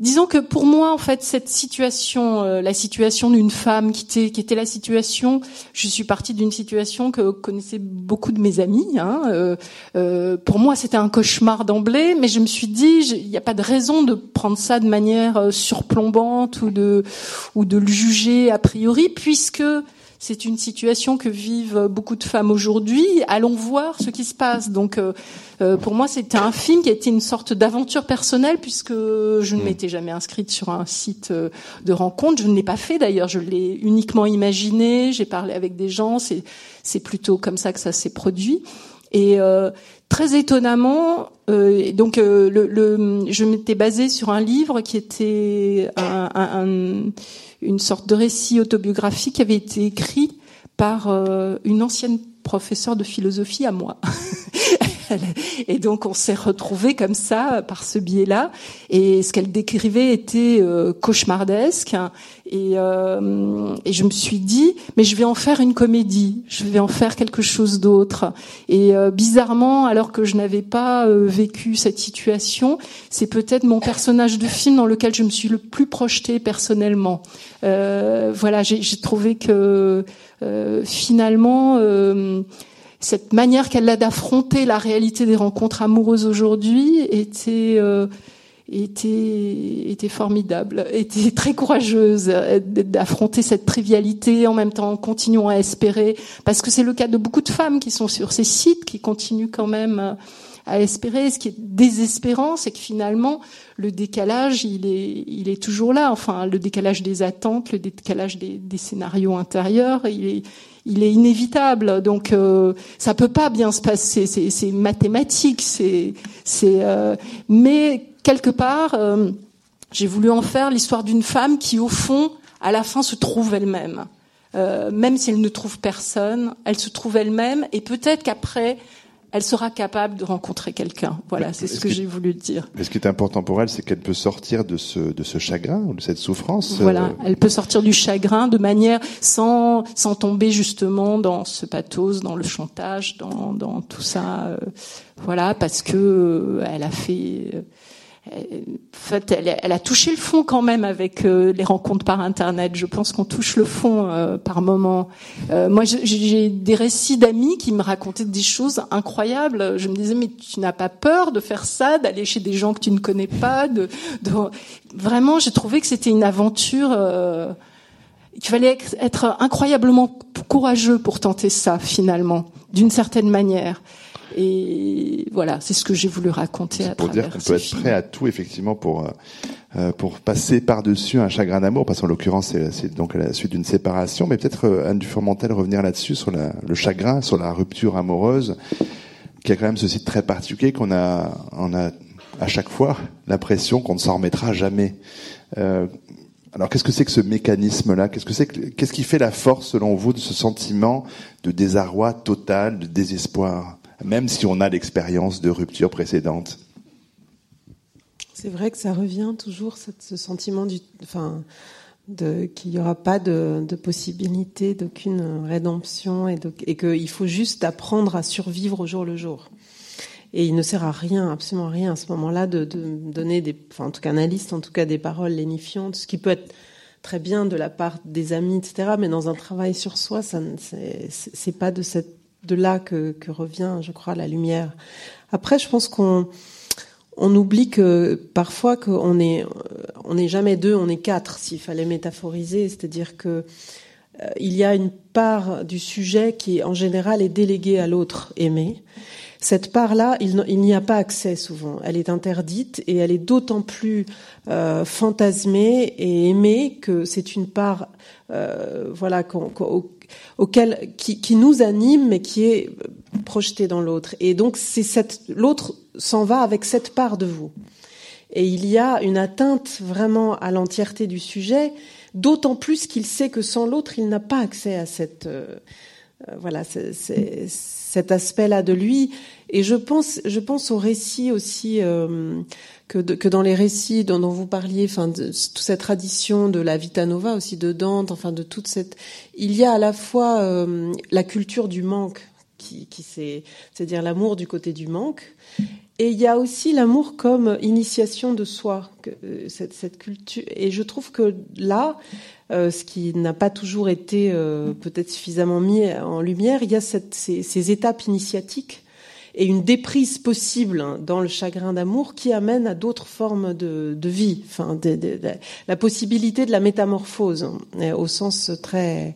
Disons que pour moi, en fait, cette situation, euh, la situation d'une femme qui était, la situation, je suis partie d'une situation que connaissaient beaucoup de mes amis. Hein, euh, euh, pour moi, c'était un cauchemar d'emblée, mais je me suis dit, il n'y a pas de raison de prendre ça de manière surplombante ou de le juger a priori, puisque c'est une situation que vivent beaucoup de femmes aujourd'hui. Allons voir ce qui se passe. Donc, euh, euh, pour moi, c'était un film qui a été une sorte d'aventure personnelle puisque je ne hmm. m'étais jamais inscrite sur un site euh, de rencontre. Je ne l'ai pas fait d'ailleurs. Je l'ai uniquement imaginé. J'ai parlé avec des gens. C'est plutôt comme ça que ça s'est produit. Et très étonnamment, euh, donc le, le, je m'étais basée sur un livre qui était un, un, une sorte de récit autobiographique qui avait été écrit par euh, une ancienne professeure de philosophie à moi. et donc on s'est retrouvés comme ça par ce biais-là. Et ce qu'elle décrivait était euh, cauchemardesque. Et, euh, et, je me suis dit, mais je vais en faire une comédie. Je vais en faire quelque chose d'autre. Et euh, bizarrement, alors que je n'avais pas vécu cette situation, c'est peut-être mon personnage de film dans lequel je me suis le plus projetée personnellement. voilà, j'ai trouvé que finalement cette manière qu'elle a d'affronter la réalité des rencontres amoureuses aujourd'hui était euh, était était formidable, était très courageuse euh, d'affronter cette trivialité en même temps en continuant à espérer parce que c'est le cas de beaucoup de femmes qui sont sur ces sites qui continuent quand même euh, à espérer. Ce qui est désespérant, c'est que finalement le décalage, il est il est toujours là. Enfin, le décalage des attentes, le décalage des, des scénarios intérieurs, il est il est inévitable. Donc euh, ça peut pas bien se passer. C'est mathématique. C'est c'est. Euh, mais quelque part, euh, j'ai voulu en faire l'histoire d'une femme qui, au fond, à la fin, se trouve elle-même. Euh, même si elle ne trouve personne, elle se trouve elle-même. Et peut-être qu'après, elle sera capable de rencontrer quelqu'un. Voilà, c'est ce que, j'ai voulu dire. Mais ce qui est important pour elle, c'est qu'elle peut sortir de ce, de ce chagrin de cette souffrance. Voilà, euh, elle peut sortir du chagrin de manière sans, sans tomber justement dans ce pathos, dans le chantage, dans, dans tout ça. Euh, voilà, parce que euh, elle a fait en fait, elle, a touché le fond quand même avec euh, les rencontres par Internet. Je pense qu'on touche le fond euh, par moment. Euh, moi, j'ai des récits d'amis qui me racontaient des choses incroyables. Je me disais, mais tu n'as pas peur de faire ça, d'aller chez des gens que tu ne connais pas de, de... Vraiment, j'ai trouvé que c'était une aventure. Il fallait être incroyablement courageux pour tenter ça, finalement, d'une certaine manière. Et voilà, c'est ce que j'ai voulu raconter à pour travers dire qu'on peut être prêt à tout effectivement pour euh, euh, pour passer par-dessus un chagrin d'amour, parce qu'en l'occurrence c'est donc à la suite d'une séparation, mais peut-être euh, Anne Dufourmentel revenir là-dessus sur la, le chagrin, sur la rupture amoureuse, qui a quand même ce site très particulier qu'on a on a à chaque fois l'impression qu'on ne s'en remettra jamais. Euh, alors qu'est-ce que c'est que ce mécanisme-là? Qu'est-ce que c'est qu'est-ce qui fait la force selon vous de ce sentiment de désarroi total, de désespoir? Même si on a l'expérience de rupture précédente. C'est vrai que ça revient toujours, ce sentiment du, enfin, qu'il n'y aura pas de, possibilité d'aucune rédemption et, qu'il faut juste apprendre à survivre au jour le jour. Et il ne sert à rien, absolument rien à ce moment-là de, donner des, en tout cas, analyste, en tout cas, des paroles lénifiantes, ce qui peut être très bien de la part des amis, etc. Mais dans un travail sur soi, ça, c'est pas de cette de là que, revient, je crois, la lumière. Après, je pense qu'on on oublie que parfois qu'on est on n'est jamais deux, on est quatre, s'il fallait métaphoriser, c'est-à-dire que euh, il y a une part du sujet qui, en général, est déléguée à l'autre aimé. Cette part-là, il, n'y a pas accès souvent. Elle est interdite et elle est d'autant plus euh, fantasmée et aimée que c'est une part, euh, voilà, auquel qui, qui, nous anime mais qui est projeté dans l'autre. Et donc c'est cette l'autre s'en va avec cette part de vous. Et il y a une atteinte vraiment à l'entièreté du sujet, d'autant plus qu'il sait que sans l'autre, il n'a pas accès à cette euh, euh voilà cet aspect-là de lui. Et je pense je pense au récit aussi. Euh, que, dans les récits dont, vous parliez, enfin, toute cette tradition de la Vita Nova aussi de Dante, enfin de toute cette, il y a à la fois euh, la culture du manque, qui, qui c'est, c'est-à-dire l'amour du côté du manque, et il y a aussi l'amour comme initiation de soi, euh, cette, culture. Et je trouve que là, euh, ce qui n'a pas toujours été peut-être suffisamment mis en lumière, il y a ces étapes initiatiques et une déprise possible dans le chagrin d'amour qui amène à d'autres formes de, vie, enfin, la possibilité de la métamorphose hein, au sens très,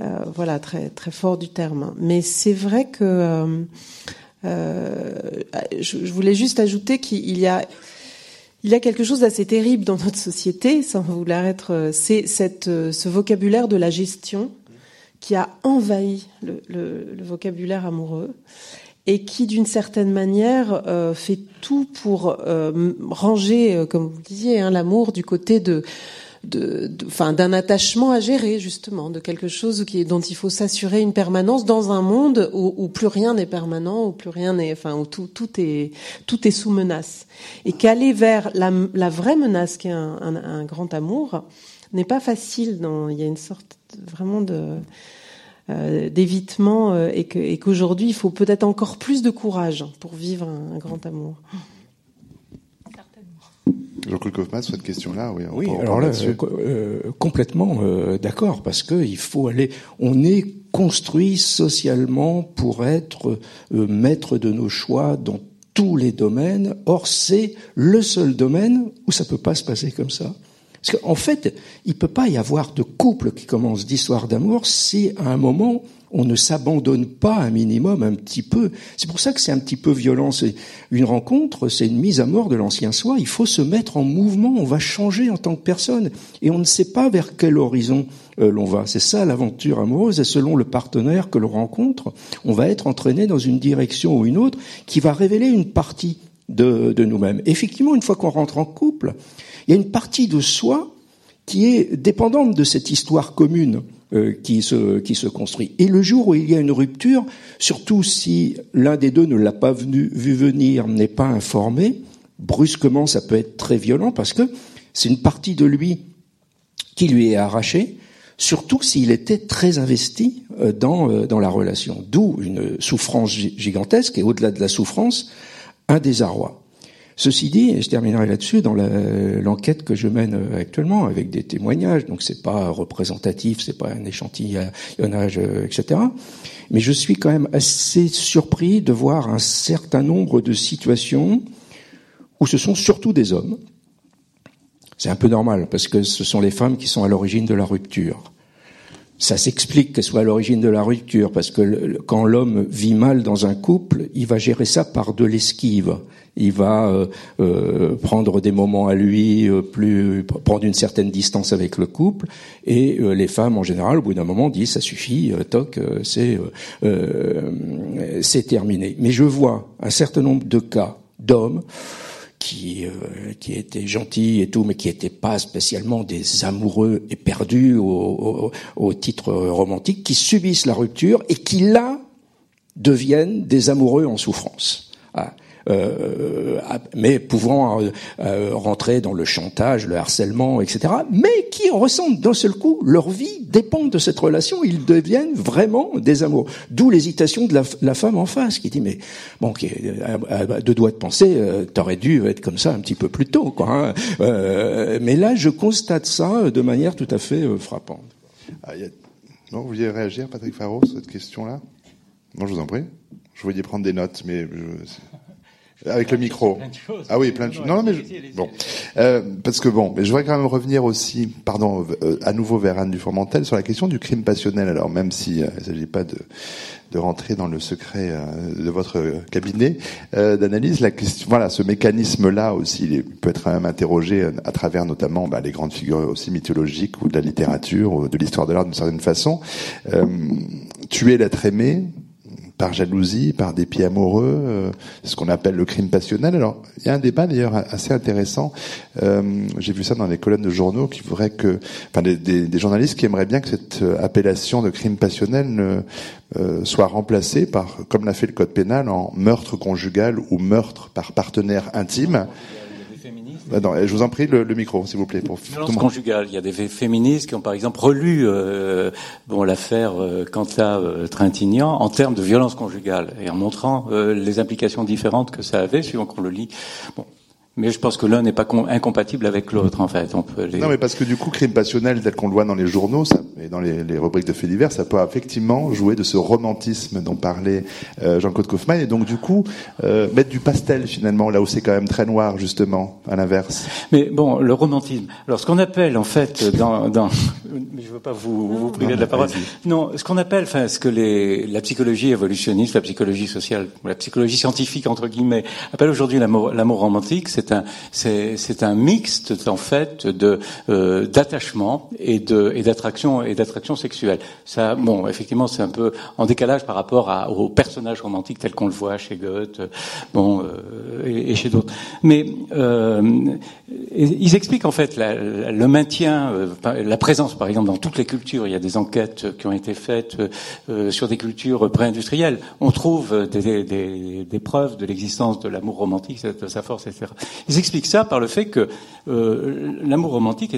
euh, voilà, très très fort du terme. Mais c'est vrai que euh, euh je, voulais juste ajouter qu'il y a quelque chose d'assez terrible dans notre société, sans vouloir être, c'est ce vocabulaire de la gestion qui a envahi le vocabulaire amoureux et qui, d'une certaine manière, euh, fait tout pour euh, ranger, euh, comme vous le disiez, hein, l'amour du côté de, de, enfin, d'un attachement à gérer justement, de quelque chose qui, dont il faut s'assurer une permanence dans un monde où, où plus rien n'est permanent, où plus rien n'est, enfin, où tout, tout est tout est sous menace, et qu'aller vers la, la vraie menace qui est un, un, un grand amour n'est pas facile. Dans, il y a une sorte vraiment de euh, d'évitement euh, et qu'aujourd'hui il faut peut-être encore plus de courage pour vivre un, grand amour. Jean-Claude Kaufmann, sur cette question-là, oui. oui, alors là, euh, complètement d'accord, parce que il faut aller. On est construit socialement pour être maître de nos choix dans tous les domaines. Or, c'est le seul domaine où ça peut pas se passer comme ça. Parce qu'en fait, il peut pas y avoir de couple qui commence d'histoire d'amour si à un moment on ne s'abandonne pas un minimum, un petit peu. C'est pour ça que c'est un petit peu violent. C'est une rencontre, c'est une mise à mort de l'ancien soi. Il faut se mettre en mouvement. On va changer en tant que personne, et on ne sait pas vers quel horizon euh, l'on va. C'est ça l'aventure amoureuse. Et selon le partenaire que l'on rencontre, on va être entraîné dans une direction ou une autre qui va révéler une partie de, de nous-mêmes. Effectivement, une fois qu'on rentre en couple, il y a une partie de soi qui est dépendante de cette histoire commune euh, qui se qui se construit. Et le jour où il y a une rupture, surtout si l'un des deux ne l'a pas vu venir, n'est pas informé, brusquement ça peut être très violent parce que c'est une partie de lui qui lui est arrachée, surtout s'il était très investi euh, dans euh, dans la relation. D'où une souffrance gigantesque et au-delà de la souffrance, un désarroi. Ceci dit, et je terminerai là-dessus, dans l'enquête que je mène euh, actuellement avec des témoignages, donc c'est pas représentatif, c'est pas un échantillonnage, euh, etc. Mais je suis quand même assez surpris de voir un certain nombre de situations où ce sont surtout des hommes. C'est un peu normal parce que ce sont les femmes qui sont à l'origine de la rupture. Ça s'explique qu'elles soient à l'origine de la rupture parce que quand l'homme vit mal dans un couple, il va gérer ça par de l'esquive il va euh, euh, prendre des moments à lui, euh, plus prendre une certaine distance avec le couple, et les femmes en général, au bout d'un moment, disent ça suffit, toc, c'est c'est terminé. Mais je vois un certain nombre de cas d'hommes qui qui étaient gentils et tout, mais qui n'étaient pas spécialement des amoureux éperdus au, au, titre romantique, qui subissent la rupture et qui là deviennent des amoureux en souffrance. Ah. Euh, mais pouvant euh, euh, rentrer dans le chantage, le harcèlement, etc. Mais qui ressentent d'un seul coup leur vie dépend de cette relation. Ils deviennent vraiment des amours. D'où l'hésitation de la, femme en face qui dit mais bon, qui de doigts de penser, t'aurais dû être comme ça un petit peu plus tôt, quoi. Hein. mais là, je constate ça de manière tout à fait frappante. Ah, non, vous vouliez réagir, Patrick Faro, sur cette question-là? Non, je vous en prie. Je voulais prendre des notes, mais. Avec le micro. Ah oui, plein de choses. Non, mais bon, euh, parce que bon, mais je voudrais quand même revenir aussi, pardon, euh, à nouveau vers Anne Dufourmentel sur la question du crime passionnel. Alors même si euh, il ne s'agit pas de de rentrer dans le secret euh, de votre cabinet d'analyse, la question, voilà, ce mécanisme-là aussi, il peut être quand même interrogé à travers notamment bah, les grandes figures aussi mythologiques ou de la littérature ou de l'histoire de l'art d'une certaine façon. tuer l'être aimé, par jalousie, par dépit amoureux, euh, ce qu'on appelle le crime passionnel. Alors, il y a un débat d'ailleurs assez intéressant. Euh, J'ai vu ça dans les colonnes de journaux qui voudraient que, enfin, des, journalistes qui aimeraient bien que cette euh, appellation de crime passionnel ne, soit remplacée par, comme l'a fait le code pénal, en meurtre conjugal ou meurtre par partenaire intime. Euh, non, je vous en prie le, micro, s'il vous plaît. Pour violence conjugale. Il y a des féministes qui ont, par exemple, relu euh, bon l'affaire euh, Quanta euh, Trintignant en termes de violence conjugale et en montrant euh, les implications différentes que ça avait suivant qu'on le lit. Bon, mais je pense que l'un n'est pas incompatible avec l'autre, en fait. On peut les... Non, mais parce que du coup, crime passionnel tel qu'on le voit dans les journaux ça, et dans les, les, rubriques de faits divers, ça peut effectivement jouer de ce romantisme dont parlait euh, Jean-Claude Kaufmann, et donc du coup, euh, mettre du pastel finalement, là où c'est quand même très noir, justement, à l'inverse. Mais bon, le romantisme. Alors, ce qu'on appelle, en fait, dans... dans... Je veux pas vous, vous priver de la parole. Non, ce qu'on appelle, enfin, ce que les, la psychologie évolutionniste, la psychologie sociale, la psychologie scientifique, entre guillemets, appelle aujourd'hui l'amour romantique, c'est un, c'est, un mixte en fait de euh, d'attachement et de et d'attraction et d'attraction sexuelle. Ça, bon, effectivement, c'est un peu en décalage par rapport à, au personnage romantique tel qu'on le voit chez Goethe, bon, euh, et, chez d'autres. Mais euh, ils expliquent en fait la, le maintien, euh, la présence, par exemple, dans toutes les cultures. Il y a des enquêtes qui ont été faites euh, sur des cultures pré-industrielles. On trouve des, des, des preuves de l'existence de l'amour romantique, de sa force, etc. Ils expliquent ça par le fait que euh, l'amour romantique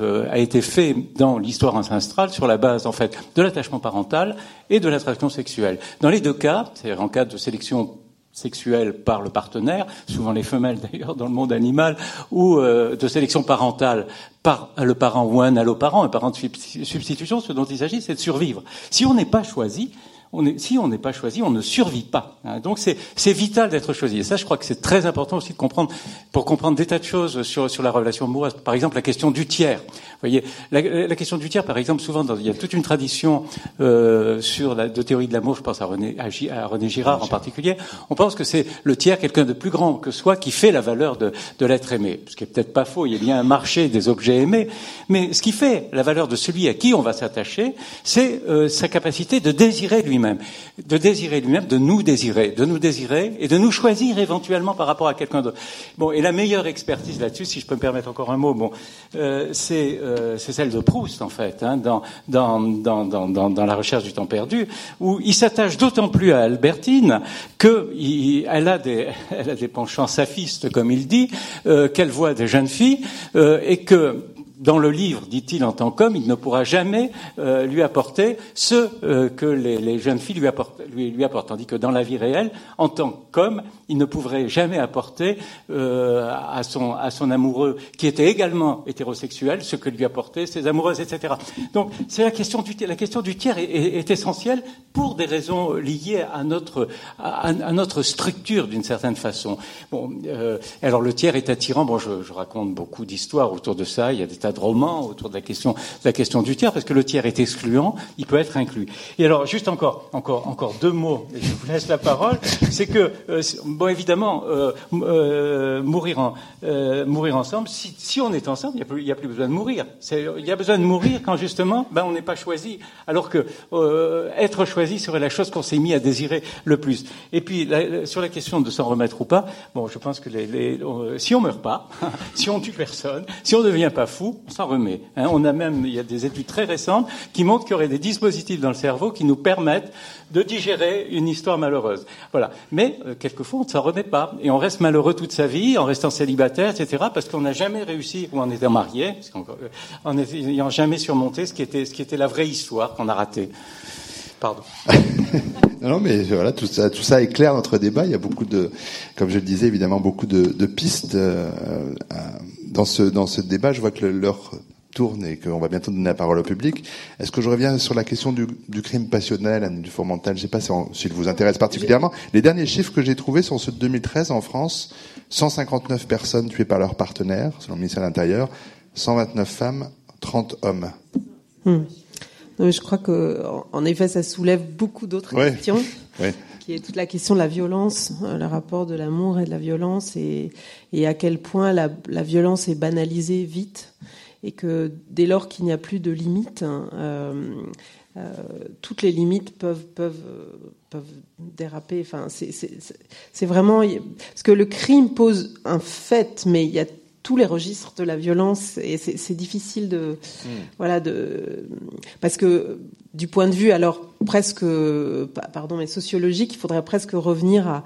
euh, a été fait dans l'histoire ancestrale sur la base en fait de l'attachement parental et de l'attraction sexuelle. Dans les deux cas, c'est en cas de sélection sexuelle par le partenaire, souvent les femelles d'ailleurs dans le monde animal, ou euh, de sélection parentale par le parent ou un alloparent, un parent de substitution, ce dont il s'agit, c'est de survivre. Si on n'est pas choisi, on est, si on n'est pas choisi, on ne survit pas. Hein. Donc c'est vital d'être choisi. Et ça, je crois que c'est très important aussi de comprendre, pour comprendre des tas de choses sur, sur la relation amoureuse. Par exemple, la question du tiers. Voyez, la, la question du tiers, par exemple, souvent, il y a toute une tradition euh, sur la de théorie de l'amour. Je pense à René, à, René Girard en particulier. On pense que c'est le tiers, quelqu'un de plus grand que soi, qui fait la valeur de, de l'être aimé. Ce qui est peut-être pas faux. Il y a bien un marché des objets aimés, mais ce qui fait la valeur de celui à qui on va s'attacher, c'est euh, sa capacité de désirer lui-même, de désirer lui-même, de nous désirer, de nous désirer et de nous choisir éventuellement par rapport à quelqu'un d'autre. Bon, et la meilleure expertise là-dessus, si je peux me permettre encore un mot, bon, euh, c'est euh, celle de Proust en fait, hein, dans, dans, dans, dans, dans la recherche du temps perdu, où il s'attache d'autant plus à Albertine qu'elle a des, elle a des penchants saphistes, comme il dit, euh, qu'elle voit des jeunes filles euh, et que dans le livre, dit-il en tant qu'homme, il ne pourra jamais euh, lui apporter ce euh, que les, jeunes filles lui apportent, tandis que dans la vie réelle, en tant qu'homme, il ne pourrait jamais apporter euh, à, son, amoureux, qui était également hétérosexuel, ce que lui apportaient ses amoureuses, etc. Donc, c'est la question du tiers est, essentielle pour des raisons liées à notre structure d'une certaine façon. Alors le tiers est attirant. Bon, je, je raconte beaucoup d'histoires autour de ça. Il y a des tas romans autour de la question, de la question du tiers, parce que le tiers est excluant, il peut être inclus. Et alors, juste encore, encore, encore deux mots, et je vous laisse la parole, c'est que, euh, bon, évidemment, euh, euh, mourir, en, euh, mourir ensemble, si, si, on est ensemble, il n'y a, plus, a plus besoin de mourir. Il y a besoin de mourir quand, justement, ben, on n'est pas choisi, alors que euh, être choisi serait la chose qu'on s'est mis à désirer le plus. Et puis, sur la question de s'en remettre ou pas, bon, je pense que les, les, si on meurt pas, si on tue personne, si on ne devient pas fou, on s'en remet. Hein. On a même, il y a des études très récentes qui montrent qu'il y aurait des dispositifs dans le cerveau qui nous permettent de digérer une histoire malheureuse. Voilà. Mais euh, quelquefois, on ne s'en remet pas et on reste malheureux toute sa vie en restant célibataire, etc. Parce qu'on n'a jamais réussi, ou en étant marié, en n'ayant jamais surmonté ce qui était, ce qui était la vraie histoire qu'on a ratée. Pardon. non, mais voilà, tout ça, tout ça éclaire notre débat. Il y a beaucoup de, comme je le disais, évidemment, beaucoup de, de pistes euh, dans ce dans ce débat. Je vois que l'heure tourne et qu'on va bientôt donner la parole au public. Est-ce que je reviens sur la question du, du crime passionnel, du fond mental Je ne sais pas s'il si vous intéresse particulièrement. Les derniers chiffres que j'ai trouvés sont ceux de 2013 en France. 159 personnes tuées par leur partenaire, selon le ministère de l'Intérieur. 129 femmes, 30 hommes. Hmm. Non, je crois que, en effet, ça soulève beaucoup d'autres ouais. questions. Ouais. Qui est toute la question de la violence, le rapport de l'amour et de la violence, et, à quel point la, violence est banalisée vite, et que dès lors qu'il n'y a plus de limites, euh, euh, toutes les limites peuvent peuvent déraper. Enfin, c'est vraiment parce que le crime pose un fait, mais il y a tous les registres de la violence et c'est difficile de mmh. voilà de parce que du point de vue alors presque pardon mais sociologique il faudrait presque revenir à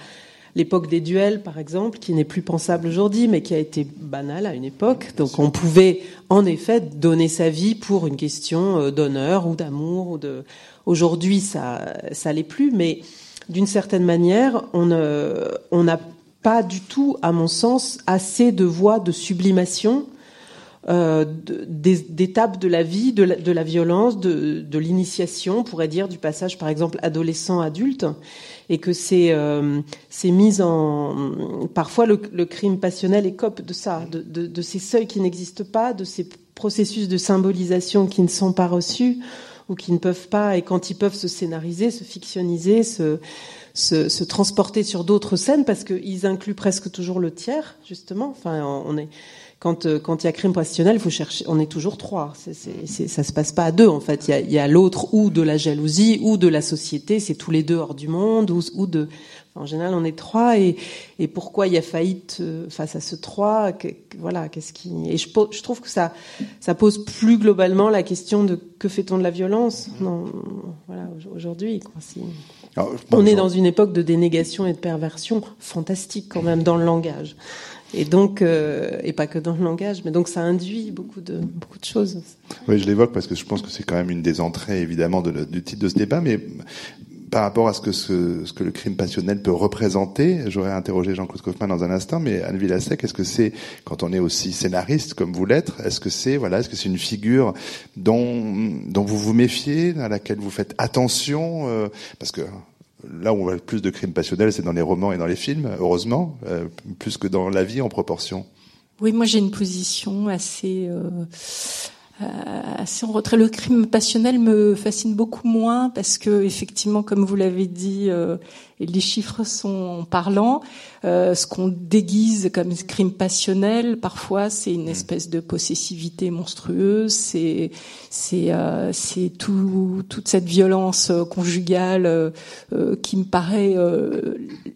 l'époque des duels par exemple qui n'est plus pensable aujourd'hui mais qui a été banal à une époque donc on pouvait en effet donner sa vie pour une question d'honneur ou d'amour ou de aujourd'hui ça ça l'est plus mais d'une certaine manière on on n'a pas du tout, à mon sens, assez de voies de sublimation euh, d'étapes de la vie, de la, violence, de, l'initiation, on pourrait dire, du passage, par exemple, adolescent-adulte, et que c'est euh, mis en... Parfois, le, crime passionnel écope de ça, de, de, de ces seuils qui n'existent pas, de ces processus de symbolisation qui ne sont pas reçus ou qui ne peuvent pas, et quand ils peuvent se scénariser, se fictioniser, se se, se transporter sur d'autres scènes parce qu'ils incluent presque toujours le tiers, justement. Enfin, on est quand quand il y a crime passionnel, faut chercher. On est toujours trois. C'est, c'est, ça se passe pas à deux en fait. Il y a, y a l'autre ou de la jalousie ou de la société. C'est tous les deux hors du monde ou, ou de. En général, on est trois et, et pourquoi il y a faillite face à ce trois Voilà, qu'est-ce qui Et je, je trouve que ça, ça pose plus globalement la question de que fait-on de la violence? Non, voilà, aujourd'hui. Quoi. Alors, on est dans une époque de dénégation et de perversion fantastique quand même dans le langage. Et donc, euh, et pas que dans le langage, mais donc ça induit beaucoup de beaucoup de choses. Oui, je l'évoque parce que je pense que c'est quand même une des entrées évidemment de du titre de ce débat, mais par rapport à ce que ce, ce que le crime passionnel peut représenter, j'aurais interrogé Jean-Claude Kaufmann dans un instant, mais Anne Villasec, est-ce que c'est quand on est aussi scénariste comme vous l'êtes, est-ce que c'est voilà, est-ce que c'est une figure dont dont vous vous méfiez, à laquelle vous faites attention, euh, parce que là où on voit le plus de crimes passionnels, c'est dans les romans et dans les films, heureusement, euh, plus que dans la vie en proportion. Oui, moi j'ai une position assez euh, assez en retrait. Le crime passionnel me fascine beaucoup moins parce que effectivement, comme vous l'avez dit, euh, et les chiffres sont parlants. Euh, ce qu'on déguise comme crime passionnel, parfois, c'est une espèce de possessivité monstrueuse. C'est c'est euh, c'est tout toute cette violence euh, conjugale euh, qui me paraît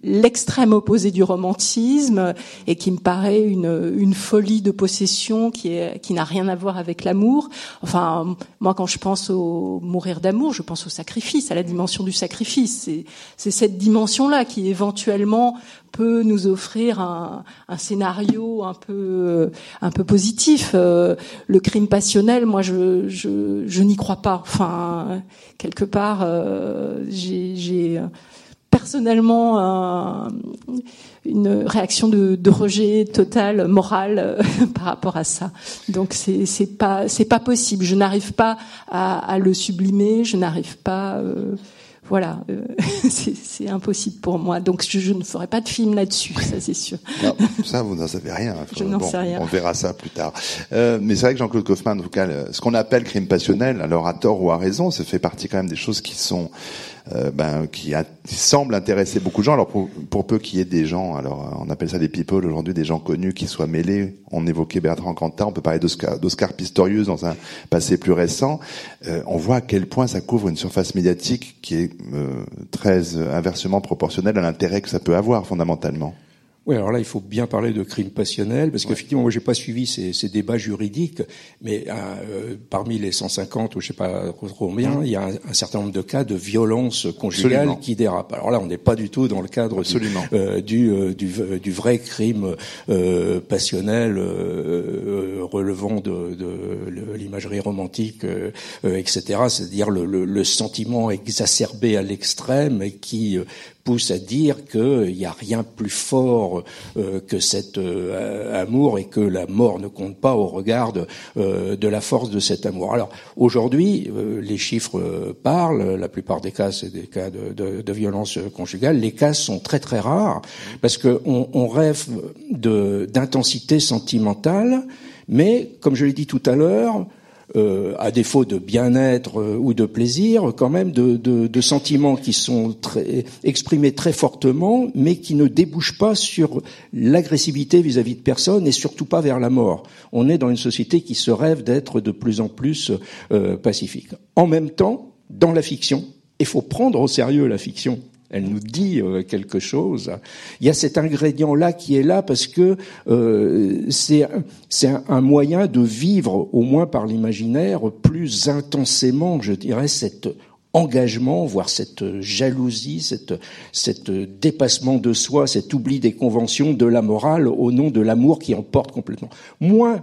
l'extrême opposé du romantisme et qui me paraît une une folie de possession qui est qui n'a rien à voir avec l'amour. Enfin, moi, quand je pense au mourir d'amour, je pense au sacrifice, à la dimension du sacrifice. C'est c'est cette dimension-là qui éventuellement peut nous offrir un, scénario un peu un peu positif. Euh, le crime passionnel, moi, je je, n'y crois pas. Enfin, quelque part, euh, j'ai personnellement un, une réaction de, rejet total moral euh, par rapport à ça. Donc c'est c'est pas c'est pas possible. Je n'arrive pas à, le sublimer. Je n'arrive pas euh, voilà, euh, c'est impossible pour moi. Donc je, ne ferai pas de film là-dessus, ça c'est sûr. Non, ça vous n'en savez rien. je n'en sais rien. On verra ça plus tard. Euh, mais c'est vrai que Jean-Claude Kaufmann, en tout cas, ce qu'on appelle crime passionnel, alors à tort ou à raison, ça fait partie quand même des choses qui sont euh, ben, qui, a, semble intéresser beaucoup de gens. Alors pour, peu qu'il y ait des gens, alors on appelle ça des people aujourd'hui, des gens connus qui soient mêlés. On évoquait Bertrand Cantat, on peut parler d'Oscar Pistorius dans un passé plus récent. Euh, on voit à quel point ça couvre une surface médiatique qui est euh, très inversement proportionnelle à l'intérêt que ça peut avoir fondamentalement. Oui, alors là, il faut bien parler de crime passionnel, parce qu'effectivement, moi, j'ai pas suivi ces, ces, débats juridiques, mais euh, parmi les 150 ou je sais pas trop combien, il y a un, certain nombre de cas de violence conjugale qui dérapent. Alors là, on n'est pas du tout dans le cadre du, euh, du, euh, du, du, vrai crime passionnel relevant de, de l'imagerie romantique, etc. C'est-à-dire le, le, le, sentiment exacerbé à l'extrême et qui pousse à dire qu'il n'y a rien plus fort euh, que cet euh, amour et que la mort ne compte pas au regard de, euh, la force de cet amour. Alors aujourd'hui, les chiffres parlent. La plupart des cas, c'est des cas de, de, de, violence conjugale. Les cas sont très très rares parce qu'on on rêve d'intensité sentimentale, mais comme je l'ai dit tout à l'heure, euh, à défaut de bien-être euh, ou de plaisir, quand même de, sentiments qui sont exprimés très fortement, mais qui ne débouchent pas sur l'agressivité vis-à-vis de personnes et surtout pas vers la mort. On est dans une société qui se rêve d'être de plus en plus euh, pacifique. En même temps, dans la fiction, il faut prendre au sérieux la fiction elle nous dit euh, quelque chose. Il y a cet ingrédient-là qui est là parce que euh, c'est un moyen de vivre, au moins par l'imaginaire, plus intensément, je dirais, cet engagement, voire cette jalousie, cette, cette dépassement de soi, cet oubli des conventions de la morale au nom de l'amour qui emporte complètement. Moins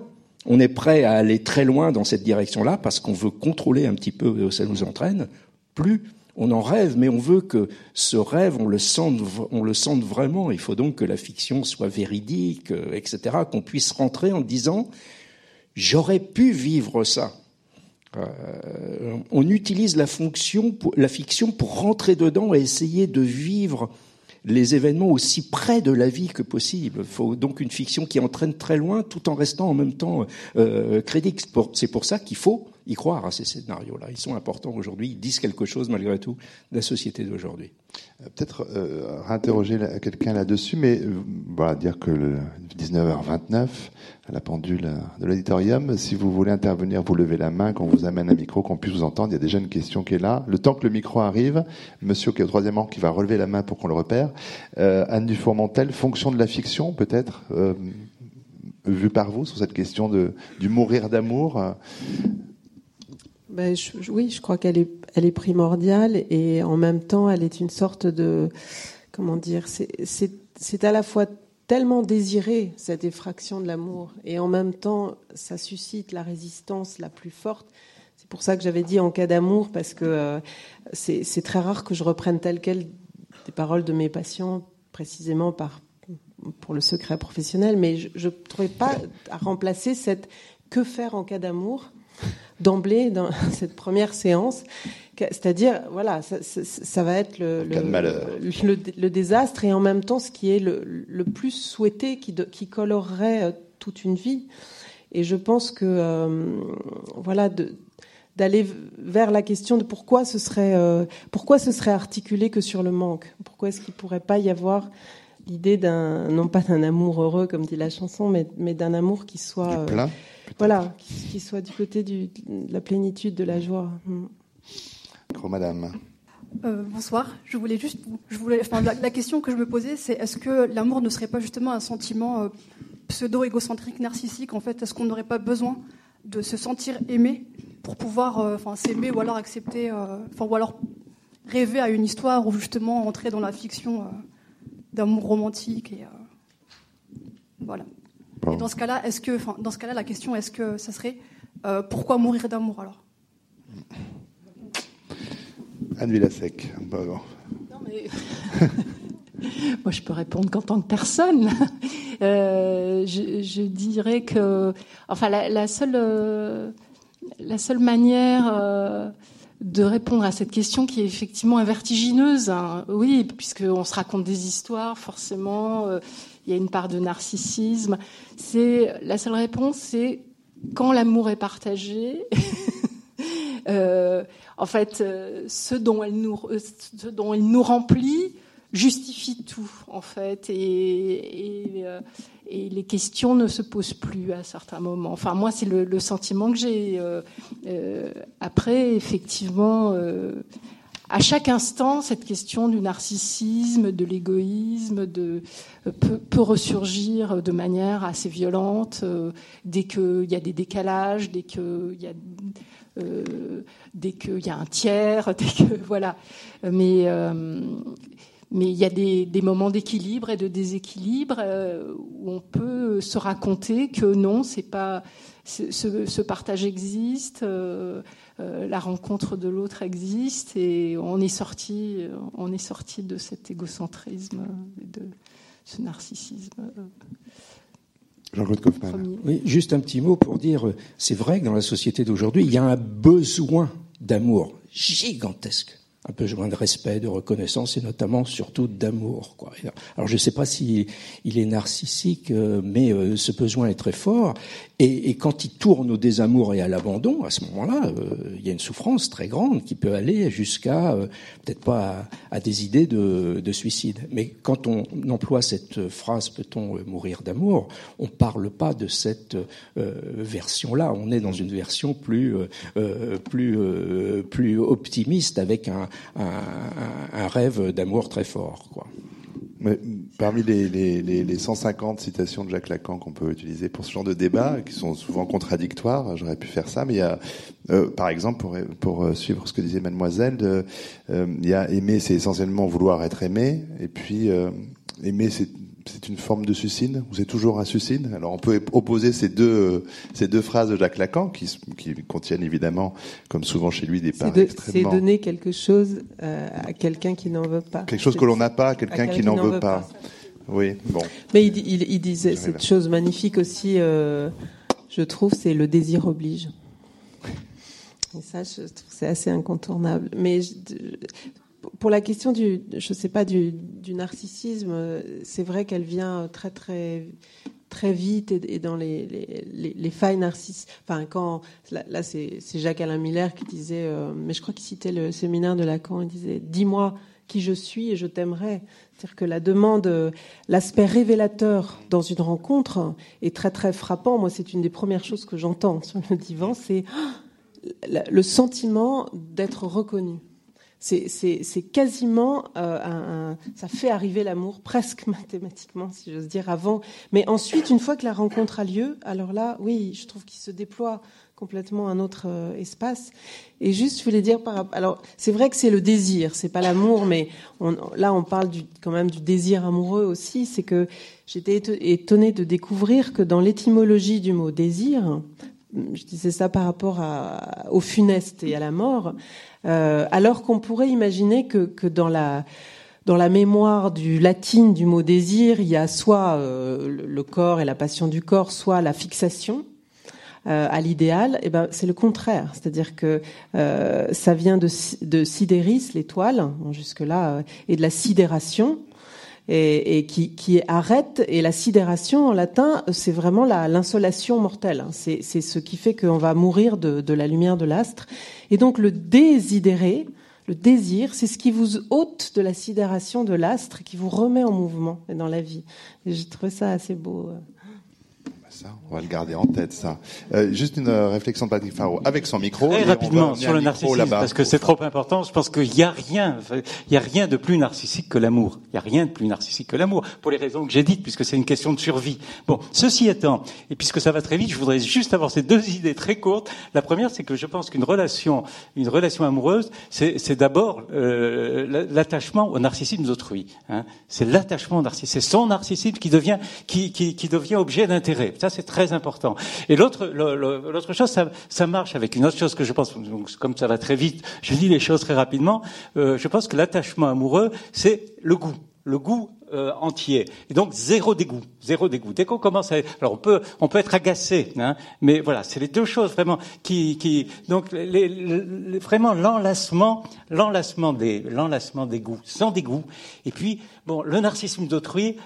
on est prêt à aller très loin dans cette direction-là parce qu'on veut contrôler un petit peu ça nous entraîne, plus on en rêve, mais on veut que ce rêve, on le sente, on le sente vraiment. Il faut donc que la fiction soit véridique, euh, etc., qu'on puisse rentrer en disant j'aurais pu vivre ça. Euh, on utilise la, fonction, la fiction pour rentrer dedans et essayer de vivre les événements aussi près de la vie que possible. Il faut donc une fiction qui entraîne très loin tout en restant en même temps euh, crédible. C'est pour ça qu'il faut y croire à ces scénarios-là. Ils sont importants aujourd'hui, ils disent quelque chose malgré tout de la société d'aujourd'hui. Euh, peut-être euh, réinterroger quelqu'un là-dessus, mais euh, dire que le 19h29, à la pendule de l'auditorium, si vous voulez intervenir, vous levez la main, qu'on vous amène un micro, qu'on puisse vous entendre. Il y a déjà une question qui est là. Le temps que le micro arrive, monsieur qui est au troisième rang, qui va relever la main pour qu'on le repère. Euh, Anne Dufourmentel, fonction de la fiction, peut-être, euh, vue par vous sur cette question de, du mourir d'amour ben, oui, je crois qu'elle est, primordiale et en même temps, elle est une sorte de, comment dire, c'est à la fois tellement désiré cette effraction de l'amour et en même temps, ça suscite la résistance la plus forte. C'est pour ça que j'avais dit en cas d'amour parce que euh, c'est très rare que je reprenne tel quel des paroles de mes patients précisément par pour le secret professionnel, mais je ne trouvais pas à remplacer cette que faire en cas d'amour d'emblée dans cette première séance. C'est-à-dire, voilà, ça, ça, ça, va être le, le, le, désastre et en même temps ce qui est le, plus souhaité, qui, qui colorerait euh, toute une vie. Et je pense que, euh, voilà, d'aller vers la question de pourquoi ce serait euh, pourquoi ce serait articulé que sur le manque? Pourquoi est-ce qu'il pourrait pas y avoir l'idée d'un non pas d'un amour heureux comme dit la chanson, mais, mais d'un amour qui soit du plein, voilà, qui, soit du côté du, de la plénitude, de la joie. Mm. madame. Euh, bonsoir. Je voulais juste, je voulais, enfin, la, question que je me posais, c'est est-ce que l'amour ne serait pas justement un sentiment euh, pseudo-égocentrique, narcissique En fait, est-ce qu'on n'aurait pas besoin de se sentir aimé pour pouvoir, euh, enfin, s'aimer ou alors accepter, enfin, ou alors rêver à une histoire ou justement entrer dans la fiction d'amour romantique et voilà. Et dans ce cas-là, est-ce que, enfin, dans ce cas-là, la question, est-ce que ça serait pourquoi mourir d'amour alors? Anne Villasec. Non, mais... Moi, je peux répondre qu'en tant que personne. Euh, je, dirais que, enfin, la, seule, euh, la seule manière euh, de répondre à cette question qui est effectivement vertigineuse, hein, oui, puisqu'on se raconte des histoires, forcément, il y a une part de narcissisme. C'est la seule réponse, c'est quand l'amour est partagé. en fait, euh, ce dont elle nous, euh, ce dont elle nous remplit justifie tout, en fait, et, euh, et, les questions ne se posent plus à certains moments. Enfin, moi, c'est le, sentiment que j'ai. Euh, après, effectivement, à chaque instant, cette question du narcissisme, de l'égoïsme, peut, ressurgir de manière assez violente dès qu'il y a des décalages, dès qu'il y a euh, dès qu'il y a un tiers, dès que voilà. Mais euh, mais il y a des, des moments d'équilibre et de déséquilibre euh, où on peut se raconter que non, c'est pas ce, ce, partage existe, la rencontre de l'autre existe et on est sorti, on est sorti de cet égocentrisme, de ce narcissisme. Jean-Claude Kaufmann. Oui, juste un petit mot pour dire, c'est vrai que dans la société d'aujourd'hui, il y a un besoin d'amour gigantesque un besoin de respect, de reconnaissance et notamment surtout d'amour. Alors je ne sais pas s'il il est narcissique, euh, mais euh, ce besoin est très fort et, et, quand il tourne au désamour et à l'abandon, à ce moment-là, euh, il y a une souffrance très grande qui peut aller jusqu'à, euh, peut-être pas à, des idées de, de, suicide. Mais quand on emploie cette phrase, peut-on mourir d'amour, on parle pas de cette euh, version-là. On est dans une version plus, plus, plus optimiste avec un, un, un rêve d'amour très fort. Quoi. Parmi les, les, les, 150 citations de Jacques Lacan qu'on peut utiliser pour ce genre de débat, qui sont souvent contradictoires, j'aurais pu faire ça, mais il y a, euh, par exemple, pour, euh, suivre ce que disait Mademoiselle, de, euh, il y a aimer, c'est essentiellement vouloir être aimé, et puis aimer, c'est c'est une forme de suicide ou c'est toujours un suicide Alors on peut opposer ces deux ces deux phrases de Jacques Lacan qui, qui contiennent évidemment, comme souvent chez lui, des parts de, extrêmement. C'est donner quelque chose euh, à quelqu'un qui n'en veut pas. Quelque chose que l'on n'a pas, quelqu'un qui n'en veut, pas. Oui, bon. Mais il, il, il disait cette chose magnifique aussi. Euh, je trouve, c'est le désir oblige. Et ça, je trouve c'est assez incontournable. Mais je, pour la question du, je sais pas, du, narcissisme, c'est vrai qu'elle vient très très très vite et, dans les, les, les, failles narcissiques. Enfin, quand là, c'est Jacques Alain Miller qui disait, euh, mais je crois qu'il citait le séminaire de Lacan. Il disait, dis-moi qui je suis et je t'aimerai. C'est-à-dire que la demande, l'aspect révélateur dans une rencontre est très très frappant. Moi, c'est une des premières choses que j'entends sur le divan, c'est le sentiment d'être reconnu. C'est quasiment euh, un, ça fait arriver l'amour presque mathématiquement, si j'ose dire, avant. Mais ensuite, une fois que la rencontre a lieu, alors là, oui, je trouve qu'il se déploie complètement un autre euh, espace. Et juste, je voulais dire, par, alors c'est vrai que c'est le désir, c'est pas l'amour, mais là on parle quand même du désir amoureux aussi. C'est que j'étais étonnée de découvrir que dans l'étymologie du mot désir, je disais ça par rapport au funeste et à la mort, alors qu'on pourrait imaginer que, dans la mémoire du latine du mot désir, il y a soit euh, le corps et la passion du corps, soit la fixation euh, à l'idéal. Eh ben c'est le contraire, c'est-à-dire que euh, ça vient de, de l'étoile, jusque là, et de la sidération. Et, qui, qui, arrête. Et la sidération en latin, c'est vraiment l'insolation mortelle. Hein. C'est ce qui fait qu'on va mourir de, de, la lumière de l'astre. Et donc le désidéré, le désir, c'est ce qui vous ôte de la sidération de l'astre, qui vous remet en mouvement et dans la vie. Et j'ai trouvé ça assez beau. Euh on va le garder en tête, ça. Euh, juste une euh, réflexion de Patrick Faro avec son micro. Très rapidement sur le narcissisme, parce que c'est trop important. Je pense qu'il n'y a rien, il y a rien de plus narcissique que l'amour. Il n'y a rien de plus narcissique que l'amour, pour les raisons que j'ai dites, puisque c'est une question de survie. Bon, ceci étant, et puisque ça va très vite, je voudrais juste avoir ces deux idées très courtes. La première, c'est que je pense qu'une relation, une relation amoureuse, c'est d'abord euh, l'attachement au narcissisme d'autrui. Hein. C'est l'attachement au narcissisme, c'est son narcissisme qui devient, qui, qui, qui devient objet d'intérêt. Ça, c'est très important. Et l'autre, l'autre chose, ça, ça, marche avec une autre chose que je pense, donc, comme ça va très vite, je dis les choses très rapidement. Euh, je pense que l'attachement amoureux, c'est le goût, le goût euh, entier. Et donc zéro dégoût, zéro dégoût. Dès qu'on commence à, alors on peut, on peut être agacé, hein, mais voilà, c'est les deux choses vraiment qui, qui, donc les, les, vraiment l'enlacement, l'enlacement des, l'enlacement des goûts, sans dégoût. Et puis bon, le narcissisme d'autrui,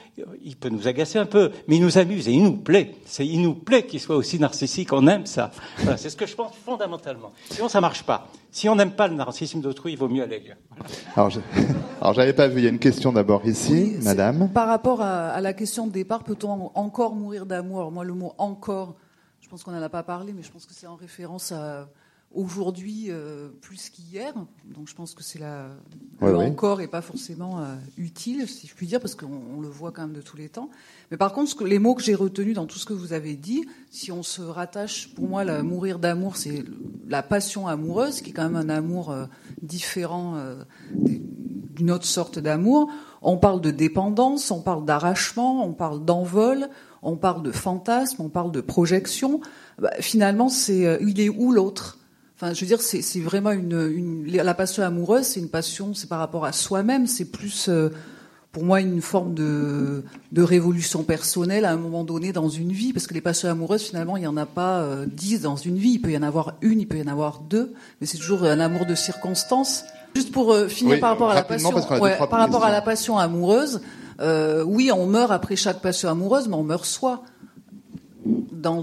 il peut nous agacer un peu, mais il nous amuse et il nous plaît. C'est, il nous plaît qu'il soit aussi narcissique. On aime ça. Voilà, c'est ce que je pense fondamentalement. Sinon ça marche pas. Si on n'aime pas le narcissisme d'autrui, il vaut mieux aller. Alors, je... alors j'avais pas vu. Il y a une question d'abord ici. Par rapport à, la question de départ, peut-on encore mourir d'amour? Moi, le mot encore, je pense qu'on n'en a pas parlé, mais je pense que c'est en référence à aujourd'hui euh, plus qu'hier. Donc je pense que c'est la le encore et pas forcément euh, utile, si je puis dire, parce qu'on le voit quand même de tous les temps. Mais par contre, ce que, les mots que j'ai retenus dans tout ce que vous avez dit, si on se rattache, pour moi, la mourir d'amour, c'est la passion amoureuse, qui est quand même un amour euh, différent d'une autre sorte d'amour. On parle de dépendance, on parle d'arrachement, on parle d'envol, on parle de fantasme, on parle de projection. Bah, finalement, c'est euh, il est où l'autre? Enfin, je veux dire, c'est vraiment une, la passion amoureuse, c'est une passion, c'est par rapport à soi-même, c'est plus euh, pour moi une forme de, de révolution personnelle à un moment donné dans une vie, parce que les passions amoureuses, finalement, il n'y en a pas euh, dix dans une vie. Il peut y en avoir une, il peut y en avoir deux, mais c'est toujours un amour de circonstance. Juste pour euh, finir par rapport à la passion, par rapport à la passion amoureuse, euh, oui, on meurt après chaque passion amoureuse, mais on meurt soi. Dans,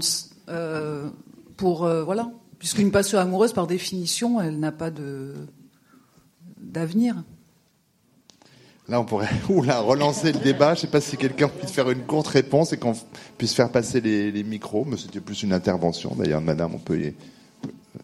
euh, pour voilà, puisqu'une passion amoureuse, par définition, elle n'a pas de d'avenir. Là, on pourrait oula, relancer le débat. Je ne sais pas si quelqu'un puisse faire une courte réponse et qu'on puisse faire passer les, les micros. Mais c'était plus une intervention. D'ailleurs, madame, on peut y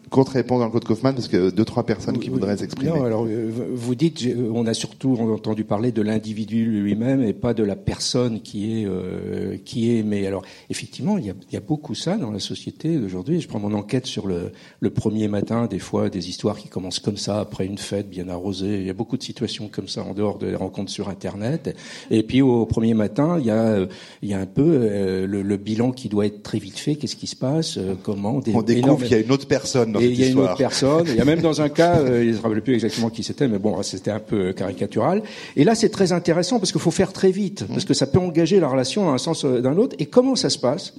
Courte réponse dans le code Kaufmann, parce que deux, trois personnes qui voudraient s'exprimer. Non, alors, euh, vous dites, euh, on a surtout entendu parler de l'individu lui-même et pas de la personne qui est, euh, qui est aimée. Alors, effectivement, il y, a, il y a beaucoup ça dans la société d'aujourd'hui. Je prends mon enquête sur le, le premier matin, des fois, des histoires qui commencent comme ça, après une fête bien arrosée. Il y a beaucoup de situations comme ça en dehors des rencontres sur Internet. Et puis, au premier matin, il y a, il y a un peu le, le, bilan qui doit être très vite fait. Qu'est-ce qui se passe? Comment On découvre qu'il y a une autre personne et il y a une autre personne. Il y a même dans un cas, euh, il ne se rappelle plus exactement qui c'était, mais bon, c'était un peu caricatural. Et là, c'est très intéressant parce qu'il faut faire très vite, parce que ça peut engager la relation dans un sens ou dans l'autre. Et comment ça se passe?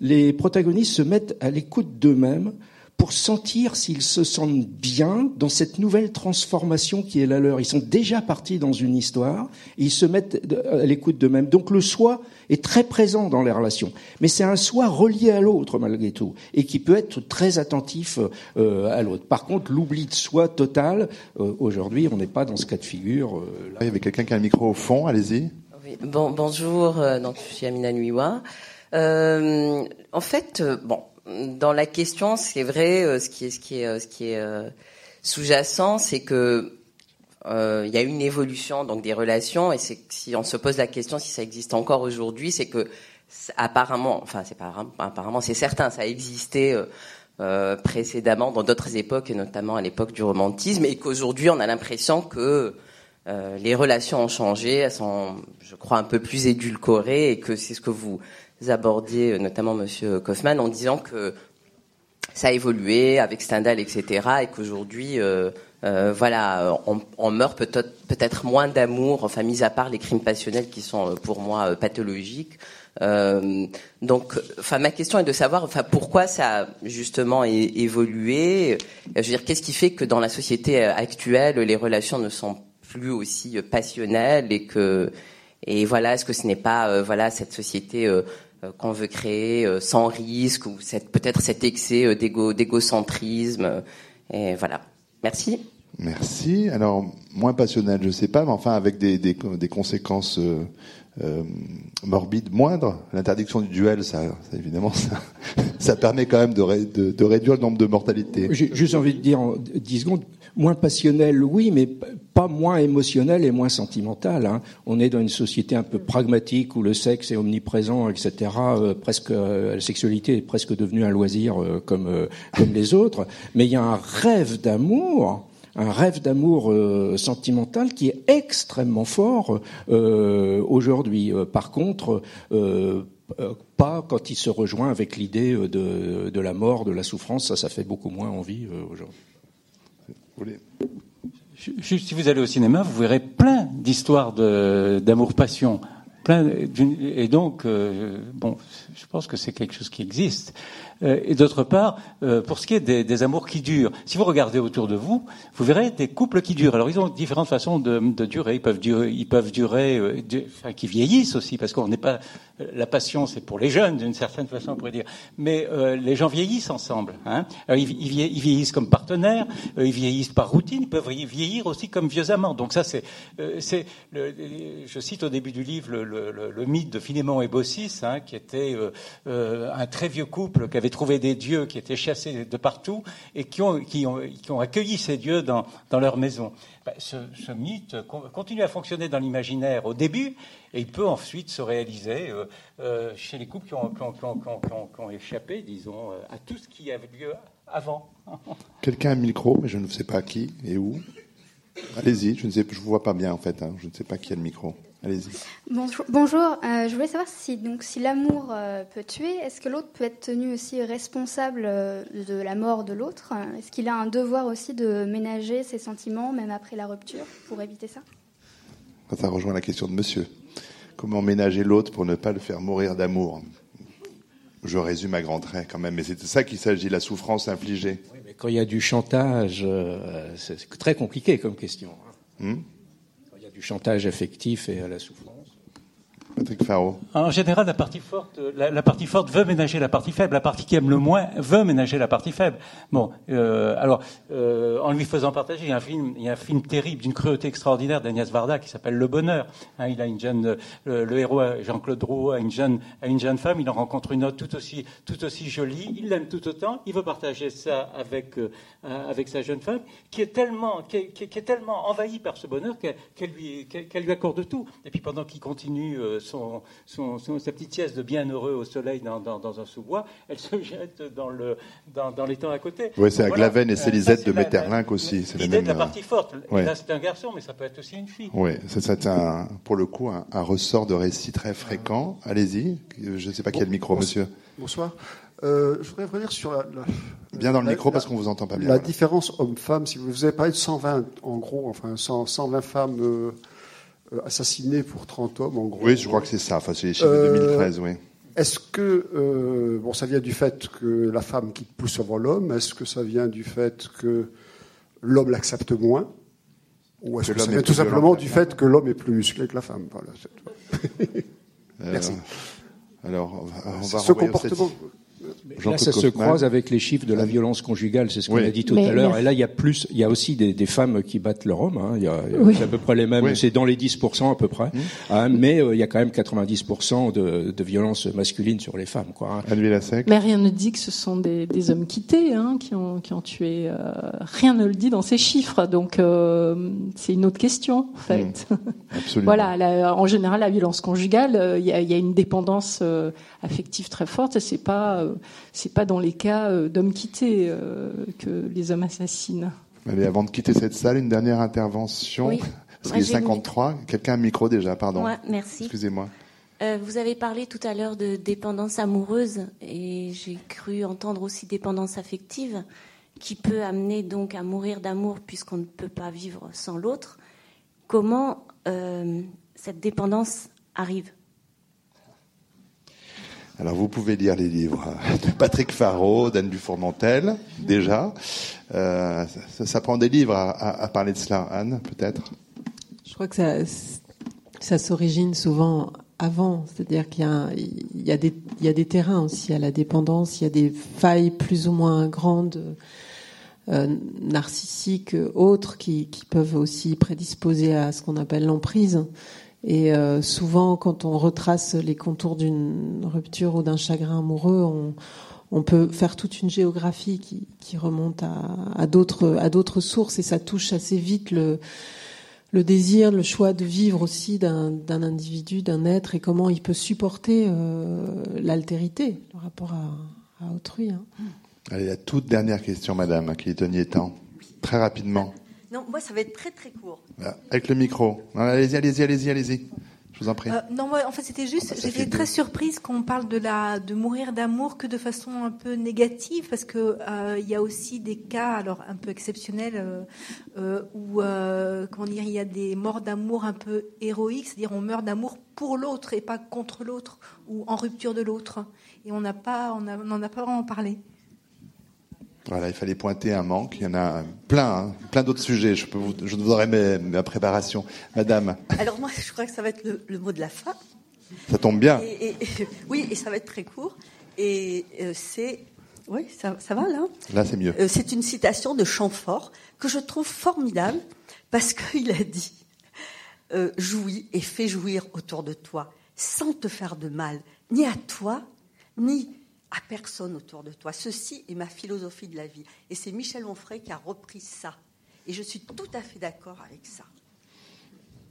Les protagonistes se mettent à l'écoute d'eux-mêmes pour sentir s'ils se sentent bien dans cette nouvelle transformation qui est la leur. Ils sont déjà partis dans une histoire, et ils se mettent à l'écoute d'eux-mêmes. Donc le soi est très présent dans les relations, mais c'est un soi relié à l'autre malgré tout, et qui peut être très attentif euh, à l'autre. Par contre, l'oubli de soi total, euh, aujourd'hui, on n'est pas dans ce cas de figure. Euh, là. Il y avait quelqu'un qui a un micro au fond, allez-y. Oui. Bon, bonjour, donc, je suis Amina Nuiwa. en fait, bon, dans la question, c'est vrai, euh, ce qui est, ce qui est, euh, ce qui est euh, sous-jacent, c'est que il y a une évolution donc des relations, et c'est si on se pose la question si ça existe encore aujourd'hui, c'est que apparemment, enfin c'est pas apparemment, c'est certain, ça a existé. Euh, précédemment dans d'autres époques et notamment à l'époque du romantisme et qu'aujourd'hui on a l'impression que euh, les relations ont changé, elles sont, je crois, un peu plus édulcorées et que c'est ce que vous abordiez, euh, notamment Monsieur Kaufmann, en disant que ça a évolué avec Stendhal, etc., et qu'aujourd'hui, euh, euh, voilà, on, meurt peut-être peut-être moins d'amour, enfin mis à part les crimes passionnels qui sont pour moi pathologiques. Donc, enfin, ma question est de savoir, enfin, pourquoi ça a justement évolué? Je veux dire, qu'est-ce qui fait que dans la société actuelle, les relations ne sont plus aussi passionnelles et que et voilà, est-ce que ce n'est pas voilà cette société qu'on veut créer sans risque ou peut-être cet excès d'égo, d'égocentrisme et voilà. Merci. Merci. Alors moins passionnel, je sais pas, mais enfin avec des, des, des conséquences euh, morbide moindre. L'interdiction du duel, ça, évidemment, ça, ça, permet quand même de, de, de, réduire le nombre de mortalités. J'ai juste envie de dire en 10 secondes, moins passionnel, oui, mais pas moins émotionnel et moins sentimental. Hein. On est dans une société un peu pragmatique où le sexe est omniprésent, etc. Euh, presque, euh, la sexualité est presque devenue un loisir euh, comme comme les autres. Mais il y a un rêve d'amour un rêve d'amour euh, sentimental qui est extrêmement fort euh, aujourd'hui. Euh, par contre, pas quand il se rejoint avec l'idée de, de, la mort, de la souffrance. Ça, ça fait beaucoup moins envie aujourd'hui. Si vous allez au cinéma, vous verrez plein d'histoires d'amour-passion. Et donc, bon, je pense que c'est quelque chose qui existe. Euh, et d'autre part, euh, pour ce qui est des, amours qui durent, si vous regardez autour de vous, vous verrez des couples qui durent. Alors ils ont différentes façons de, durer. Ils peuvent durer, euh, enfin, qui vieillissent aussi, parce qu'on n'est pas. La passion, c'est pour les jeunes d'une certaine façon, on pourrait dire. Mais les gens vieillissent ensemble. Hein. Ils, vieillissent comme partenaires, ils vieillissent par routine, ils peuvent vieillir aussi comme vieux amants. Donc ça, c'est. Je cite au début du livre le, mythe de Philémon et Baucis, hein, qui était un très vieux couple qui avait trouvé des dieux qui étaient chassés de partout et qui ont, qui ont, qui ont accueilli ces dieux dans, dans leur maison. Ben, ce, mythe continue à fonctionner dans l'imaginaire au début et il peut ensuite se réaliser euh, euh, chez les couples qui ont, qui, ont, qui, ont, qui ont, échappé, disons, euh, à tout ce qui avait lieu avant. Quelqu'un a un micro, mais je ne sais pas qui et où. Allez-y, je ne sais, je vous vois pas bien en fait. Hein. Je ne sais pas qui a le micro. Bonjour, bonjour. Euh, je voulais savoir si, donc, si l'amour euh, peut tuer, est-ce que l'autre peut être tenu aussi responsable euh, de la mort de l'autre? Est-ce qu'il a un devoir aussi de ménager ses sentiments, même après la rupture, pour éviter ça? Ça rejoint la question de monsieur. Comment ménager l'autre pour ne pas le faire mourir d'amour? Je résume à grands traits quand même, mais c'est de ça qu'il s'agit, la souffrance infligée. Oui, mais quand il y a du chantage, c'est très compliqué comme question. Hein. Du chantage affectif et à la souffrance. Patrick Faro. En général, la partie forte, la, partie forte veut ménager la partie faible. La partie qui aime le moins veut ménager la partie faible. Bon, euh, alors, euh, en lui faisant partager, il y a un film, terrible d'une cruauté extraordinaire d'Agnès Varda qui s'appelle Le Bonheur. Hein, il a une jeune, euh, le héros Jean-Claude Drouot a une jeune, a une jeune femme. Il en rencontre une autre tout aussi, tout aussi jolie. Il l'aime tout autant. Il veut partager ça avec, avec sa jeune femme, qui est tellement, qui est tellement envahie par ce bonheur qu'elle lui, qu'elle lui accorde tout. Et puis pendant qu'il continue euh, son, son, sa petite sieste de bienheureux au soleil dans, dans, un sous-bois, elle se jette dans, le, dans, dans les temps à côté. Oui, c'est à Glaven et Célisette de Metterlinck aussi. C'est l'idée de la partie forte. Là, c'est un garçon, mais ça peut être aussi une fille. Oui, c'est un, pour le coup un, ressort de récit très fréquent. Allez-y. Je ne sais pas qui a le micro, monsieur. Bonsoir. Euh, je voudrais revenir sur la, bien dans le micro parce qu'on vous entend pas bien. La différence homme-femme. Si vous, avez parlé de 120, en gros, enfin 120 femmes euh, euh, assassiné pour 30 hommes, en gros. Oui, je crois que c'est ça. Enfin, c'est les chiffres de 2013, oui. Est-ce que euh, bon, ça vient du fait que la femme quitte plus avant l'homme Est-ce que ça vient du fait que l'homme l'accepte moins? Ou est-ce que, ça vient tout simplement du fait que l'homme est plus musclé que la femme? Voilà, Merci. alors, on va ce comportement. Là, ça se croise avec les chiffres de la violence conjugale, c'est ce qu'on a dit tout à l'heure. Et là, il y a plus, il y a aussi des, des femmes qui battent leur homme. Hein. Il y a, à peu près les mêmes, c'est dans les 10% à peu près. Mmh. Hein, mais euh, il y a quand même 90% de, de violence masculine sur les femmes. Quoi, hein. Mais rien ne dit que ce sont des, des hommes quittés hein, qui, ont, qui ont tué. Euh, rien ne le dit dans ces chiffres. Donc, euh, c'est une autre question, en fait. Mmh. Absolument. voilà. en général, la violence conjugale, euh, il y a, y, a, une dépendance affective très forte. C'est pas c'est pas dans les cas euh, d'hommes quittés euh, que les hommes assassinent. Allez, avant de quitter cette salle, une dernière intervention. Oui. Parce qu'il 53. Quelqu'un a un micro déjà, pardon. Ouais, merci. Excusez-moi. Euh, vous avez parlé tout à l'heure de dépendance amoureuse et j'ai cru entendre aussi dépendance affective qui peut amener donc à mourir d'amour puisqu'on ne peut pas vivre sans l'autre. Comment cette dépendance arrive? Alors vous pouvez lire les livres de Patrick Faro, d'Anne Dufourmentel, déjà. Euh, ça, ça, prend des livres à, parler de cela, Anne, peut-être? Je crois que ça, Ça s'origine souvent avant, c'est-à-dire qu'il y, y, a des, il y a des terrains aussi à la dépendance, il y a des failles plus ou moins grandes, euh, narcissiques, autres, qui, qui, peuvent aussi prédisposer à ce qu'on appelle l'emprise. Et euh, souvent, quand on retrace les contours d'une rupture ou d'un chagrin amoureux, on, on, peut faire toute une géographie qui, qui remonte à, à d'autres sources et ça touche assez vite le le désir, le choix de vivre aussi d'un individu, d'un être, et comment il peut supporter euh, l'altérité, le rapport à, autrui. Hein. Allez, la toute dernière question, madame, qui est Tony temps. Très rapidement. Non, moi, ça va être très très court. Avec le micro. Allez-y, allez-y, allez-y, allez-y. Je vous en prie. Euh, non, moi, en fait, c'était juste, ah, bah, j'étais très surprise qu'on parle de la, de mourir d'amour que de façon un peu négative, parce que euh, y a aussi des cas, alors un peu exceptionnels, euh, où, comment dire, il y a des morts d'amour un peu héroïques, c'est-à-dire on meurt d'amour pour l'autre et pas contre l'autre ou en rupture de l'autre, et on n'a pas, on n'en a, pas vraiment parlé. Voilà, il fallait pointer un manque. Il y en a plein, hein, plein d'autres sujets. Je, peux vous, je vous aurai mes, ma préparation. Madame. Alors moi, je crois que ça va être le, mot de la fin. Ça tombe bien. oui, et ça va être très court. Et euh, c'est... Oui, ça, ça, va là Là, c'est mieux. Euh, c'est une citation de Champfort que je trouve formidable parce qu'il a dit euh, Jouis et fais jouir autour de toi sans te faire de mal, ni à toi, ni à personne autour de toi. Ceci est ma philosophie de la vie. Et c'est Michel Onfray qui a repris ça. Et je suis tout à fait d'accord avec ça.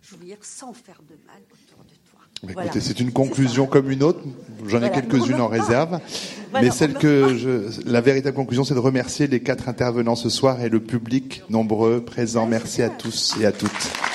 Jouir sans faire de mal autour de toi. Écoutez, c'est une conclusion comme une autre. J'en ai quelques-unes en réserve. mais celle que je, la véritable conclusion, c'est de remercier les quatre intervenants ce soir et le public nombreux présent. Merci à tous et à toutes.